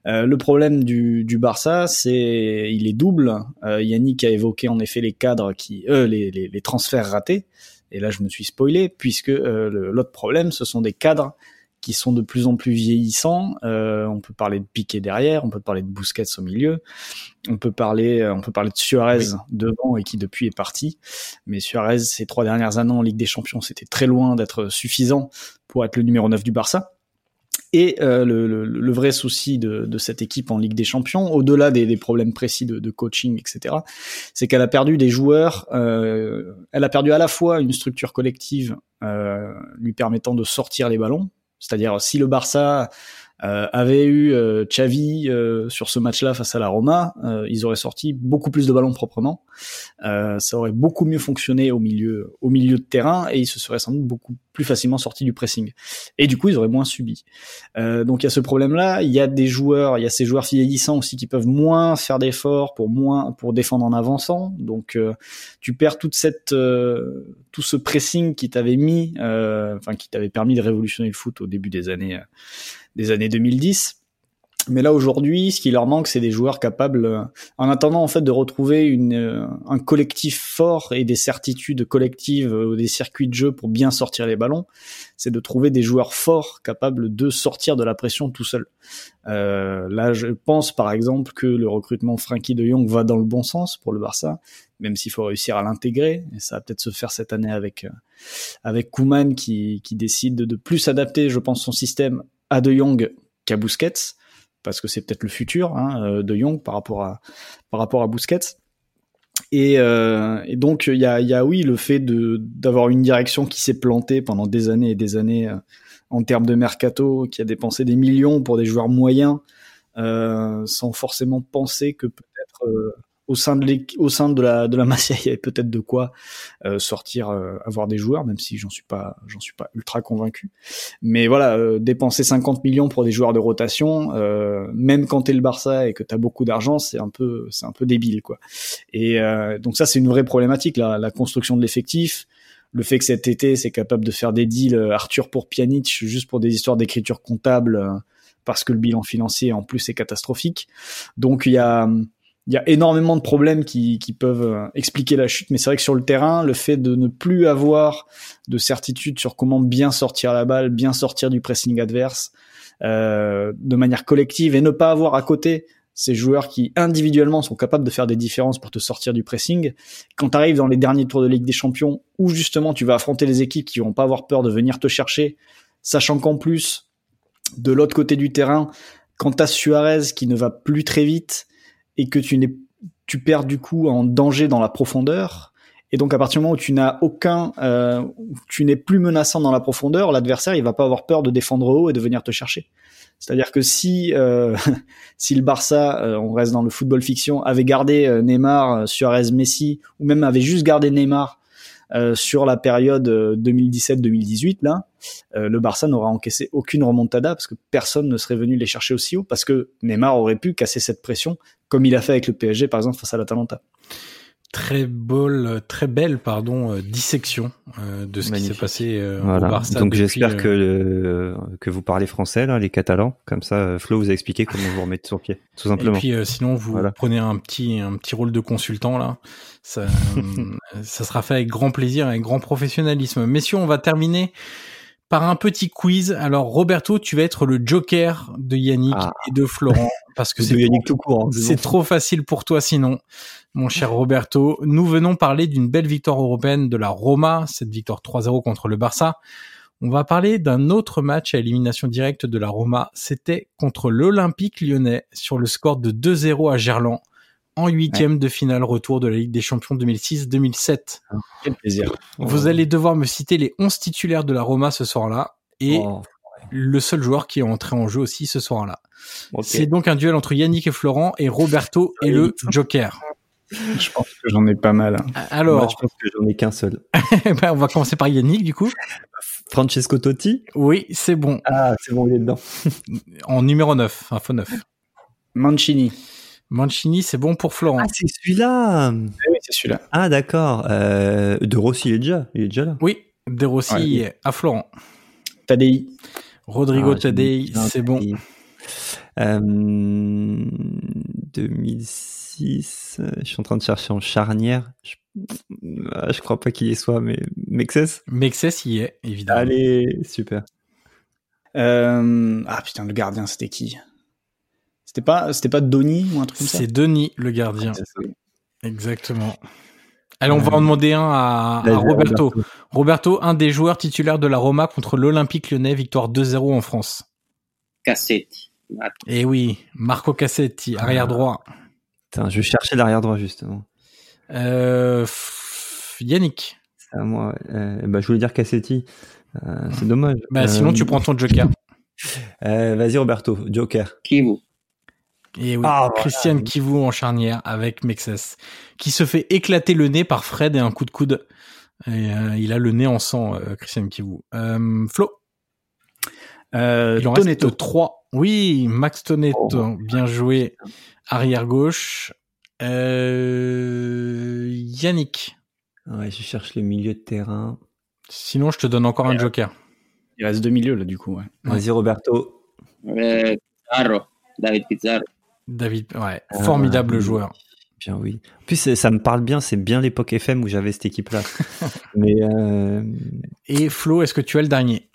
le problème du, du Barça, c'est il est double. Yannick a évoqué en effet les cadres qui, les, les, les, transferts ratés. Et là, je me suis spoilé puisque l'autre problème, ce sont des cadres qui sont de plus en plus vieillissants. Euh, on peut parler de Piqué derrière, on peut parler de Busquets au milieu, on peut parler, euh, on peut parler de Suarez devant et qui depuis est parti. Mais Suarez, ces trois dernières années en Ligue des Champions, c'était très loin d'être suffisant pour être le numéro 9 du Barça. Et euh, le, le, le, vrai souci de, de, cette équipe en Ligue des Champions, au-delà des, des, problèmes précis de, de coaching, etc., c'est qu'elle a perdu des joueurs. Euh, elle a perdu à la fois une structure collective euh, lui permettant de sortir les ballons, c'est-à-dire si le Barça euh, avait eu euh, Xavi euh, sur ce match-là face à la Roma, euh, ils auraient sorti beaucoup plus de ballons proprement. Euh, ça aurait beaucoup mieux fonctionné au milieu, au milieu de terrain et ils se seraient sans doute beaucoup plus facilement sortis du pressing. Et du coup, ils auraient moins subi. donc il y a ce problème-là. Il y a des joueurs, il y a ces joueurs vieillissants aussi qui peuvent moins faire d'efforts pour moins pour défendre en avançant. Donc tu perds toute cette tout ce pressing qui t'avait mis, enfin qui t'avait permis de révolutionner le foot au début des années des années 2010. Mais là aujourd'hui, ce qui leur manque, c'est des joueurs capables, euh, en attendant en fait de retrouver une, euh, un collectif fort et des certitudes collectives, euh, des circuits de jeu pour bien sortir les ballons, c'est de trouver des joueurs forts capables de sortir de la pression tout seul. Là, je pense par exemple que le recrutement Frankie de Jong va dans le bon sens pour le Barça, même s'il faut réussir à l'intégrer. Et ça va peut-être se faire cette année avec avec Koeman qui, qui décide de plus adapter, je pense, son système à De Jong qu'à Busquets, parce que c'est peut-être le futur hein, euh, de Jong par rapport à par rapport à Busquets. Et, euh, donc il y a, oui le fait d'avoir une direction qui s'est plantée pendant des années et des années euh, en termes de mercato, qui a dépensé des millions pour des joueurs moyens, sans forcément penser que peut-être au sein de au sein de la de la [laughs] Masia, il y avait peut-être de quoi euh, sortir, euh, avoir des joueurs, même si j'en suis pas j'en suis pas ultra convaincu. Mais voilà, euh, dépenser 50 millions pour des joueurs de rotation, même quand t'es le Barça et que t'as beaucoup d'argent, c'est un peu c'est un peu débile quoi. Et donc ça c'est une vraie problématique la, la construction de l'effectif. Le fait que cet été, c'est capable de faire des deals Arthur pour Pjanic juste pour des histoires d'écriture comptable parce que le bilan financier en plus est catastrophique. Donc il y a il y a énormément de problèmes qui, qui peuvent euh, expliquer la chute, mais c'est vrai que sur le terrain, le fait de ne plus avoir de certitude sur comment bien sortir la balle, bien sortir du pressing adverse, euh, de manière collective, et ne pas avoir à côté ces joueurs qui individuellement sont capables de faire des différences pour te sortir du pressing. Quand tu arrives dans les derniers tours de Ligue des Champions, où justement tu vas affronter les équipes qui vont pas avoir peur de venir te chercher, sachant qu'en plus, de l'autre côté du terrain, quand tu Suarez qui ne va plus très vite et que tu, tu perds du coup en danger dans la profondeur, et donc à partir du moment où tu n'as aucun, euh, tu n'es plus menaçant dans la profondeur, l'adversaire il va pas avoir peur de défendre haut et de venir te chercher. C'est-à-dire que si euh, [laughs] si le Barça, euh, on reste dans le football fiction, avait gardé euh, Neymar, Suarez, Messi, ou même avait juste gardé Neymar sur la période 2017-2018, là, le Barça n'aurait encaissé aucune remontada parce que personne ne serait venu les chercher aussi haut parce que Neymar aurait pu casser cette pression comme il a fait avec le PSG par exemple face à l'Atalanta très belle, très belle pardon, euh, dissection euh, de ce qui s'est passé euh, au Barça. Donc j'espère que que vous parlez français là, les Catalans. Comme ça, Flo vous a expliqué comment vous remettre sur pied, tout simplement. Et puis sinon vous prenez un petit un petit rôle de consultant là. Ça, [laughs] ça sera fait avec grand plaisir, avec grand professionnalisme. Messieurs, on va terminer par un petit quiz. Alors Roberto, tu vas être le joker de Yannick ah. et de Florent [laughs] parce que c'est tout court. Hein, c'est trop facile pour toi sinon, mon cher Roberto. Nous venons parler d'une belle victoire européenne de la Roma, cette victoire 3-0 contre le Barça. On va parler d'un autre match à élimination directe de la Roma. C'était contre l'Olympique lyonnais sur le score de 2-0 à Gerland en huitième de finale retour de la Ligue des Champions 2006-2007. Quel plaisir. Vous allez devoir me citer les 11 titulaires de la Roma ce soir-là et oh, le seul joueur qui est entré en jeu aussi ce soir-là. C'est donc un duel entre Yannick et Florent et Roberto et le Joker. Je pense que j'en ai pas mal. Alors, je pense que j'en ai qu'un seul. [laughs] ben, on va commencer par Yannick du coup. Francesco Totti Oui, c'est bon. Ah, c'est bon, il est dedans. en numéro 9, info 9. Mancini. Mancini, c'est bon pour Florent. Ah, c'est celui-là. Eh oui, c'est celui-là. Ah, d'accord. Euh, de Rossi, il est déjà, il est déjà là. Oui, De Rossi à Florent. Tadei. Rodrigo ah, Tadei, c'est bon. Euh, 2006, euh, je suis en train de chercher en charnière. Je, ah, je crois pas qu'il y soit, mais Mexès Mexès y est, évidemment. Allez, super. Euh, ah putain, le gardien, c'était qui? C'était pas, c'était pas Denis ou un truc comme ça C'est Denis, le gardien. Exactement. Allez, on va en demander un à, Roberto. Roberto. un des joueurs titulaires de la Roma contre l'Olympique lyonnais, victoire 2-0 en France. Cassetti. Eh oui, Marco Cassetti, arrière droit. Putain, je cherchais l'arrière droit justement. Euh, Yannick. C'est à moi. Euh, bah, je voulais dire Cassetti. Euh, c'est dommage. Bah, sinon, tu prends ton Joker. [laughs] Vas-y, Roberto, Joker. Qui vous? Et oui, ah, Christian Kivu en charnière avec Mexès, qui se fait éclater le nez par Fred et un coup de coude. Et, euh, il a le nez en sang, euh, Christian Kivu. Euh, Flo euh, Il en Toneto. 3. Oui, Max Toneto, oh. bien joué. Arrière gauche. Euh, Yannick. Ouais, je cherche le milieu de terrain. Sinon, je te donne encore un joker. Il reste deux milieux là, du coup. Ouais. Vas-y, Roberto. Pizarro. David Pizarro. David, ouais, ah, formidable joueur. Bien oui. En plus, ça me parle bien. C'est bien l'époque FM où j'avais cette équipe-là. [laughs] Mais euh... et Flo, est-ce que tu as le dernier?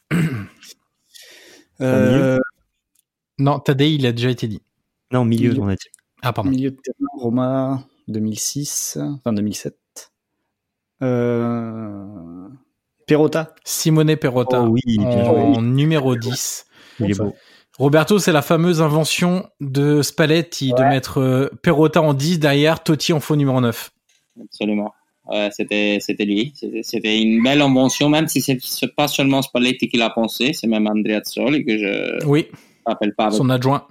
Euh... Non, Tadei, il a déjà été dit. Non, milieu, milieu. on a dit. Ah pardon. Milieu de terrain, Roma 2006, enfin 2007. Euh... Perota. Simone Perota. Oh, oui, en, en numéro 10. Il est beau. Roberto, c'est la fameuse invention de Spalletti de mettre euh, Perrotta en 10 derrière Totti en faux numéro 9. Absolument. c'était c'était lui. C'était une belle invention, même si c'est pas seulement Spalletti qui l'a pensé, c'est même Andrea Zoli que je oui. rappelle pas. Son adjoint.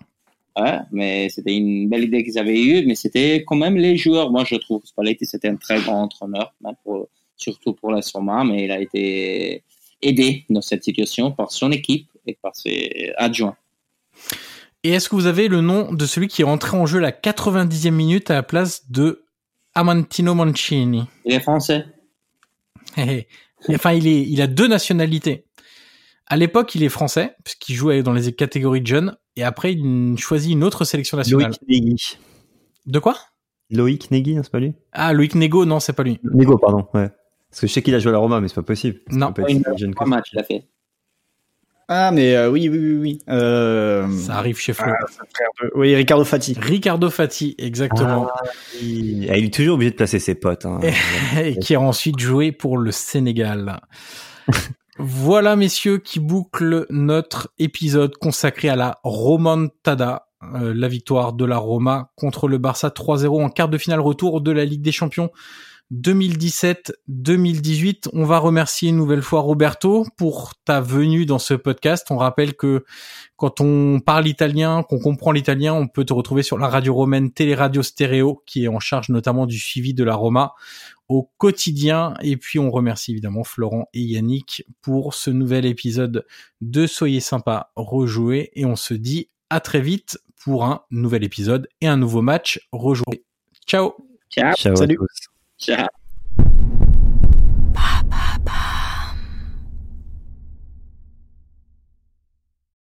Ouais, mais c'était une belle idée qu'ils avaient eue, mais c'était quand même les joueurs. Moi, je trouve Spalletti c'était un très grand entraîneur, pour, surtout pour la Soma, mais il a été aidé dans cette situation par son équipe et par ses adjoints. Et est-ce que vous avez le nom de celui qui est rentré en jeu la 90e minute à la place de Amantino Mancini? Il est français. enfin, il, est, il a deux nationalités. À l'époque, il est français, puisqu'il jouait dans les catégories de jeunes, et après, il choisit une autre sélection nationale. Loïc Negui. De quoi? Loïc Negui, c'est pas lui? Ah, Loïc Nego, non, c'est pas lui. Nego, pardon, ouais. Parce que je sais qu'il a joué à la Roma, mais c'est pas possible. Non, pas match, il a fait. Ah, mais euh, oui, oui, oui, oui. Euh... Ça arrive chez Flo. Ah, de... Oui, Ricardo Fati. Ricardo Fati, exactement. Ah, il est toujours obligé de placer ses potes. Hein. [laughs] Et qui a ensuite joué pour le Sénégal. voilà, messieurs, qui boucle notre épisode consacré à la Romantada, euh, la victoire de la Roma contre le Barça 3-0 en quart de finale retour de la Ligue des Champions 2017-2018. On va remercier une nouvelle fois Roberto pour ta venue dans ce podcast. On rappelle que quand on parle italien, qu'on comprend l'italien, on peut te retrouver sur la radio romaine Téléradio Stéréo, qui est en charge notamment du suivi de la Roma au quotidien. Et puis on remercie évidemment Florent et Yannick pour ce nouvel épisode de Soyez sympa rejoué. Et on se dit à très vite pour un nouvel épisode et un nouveau match rejoué. Ciao. Ciao. Ciao Salut. à tous. Ciao.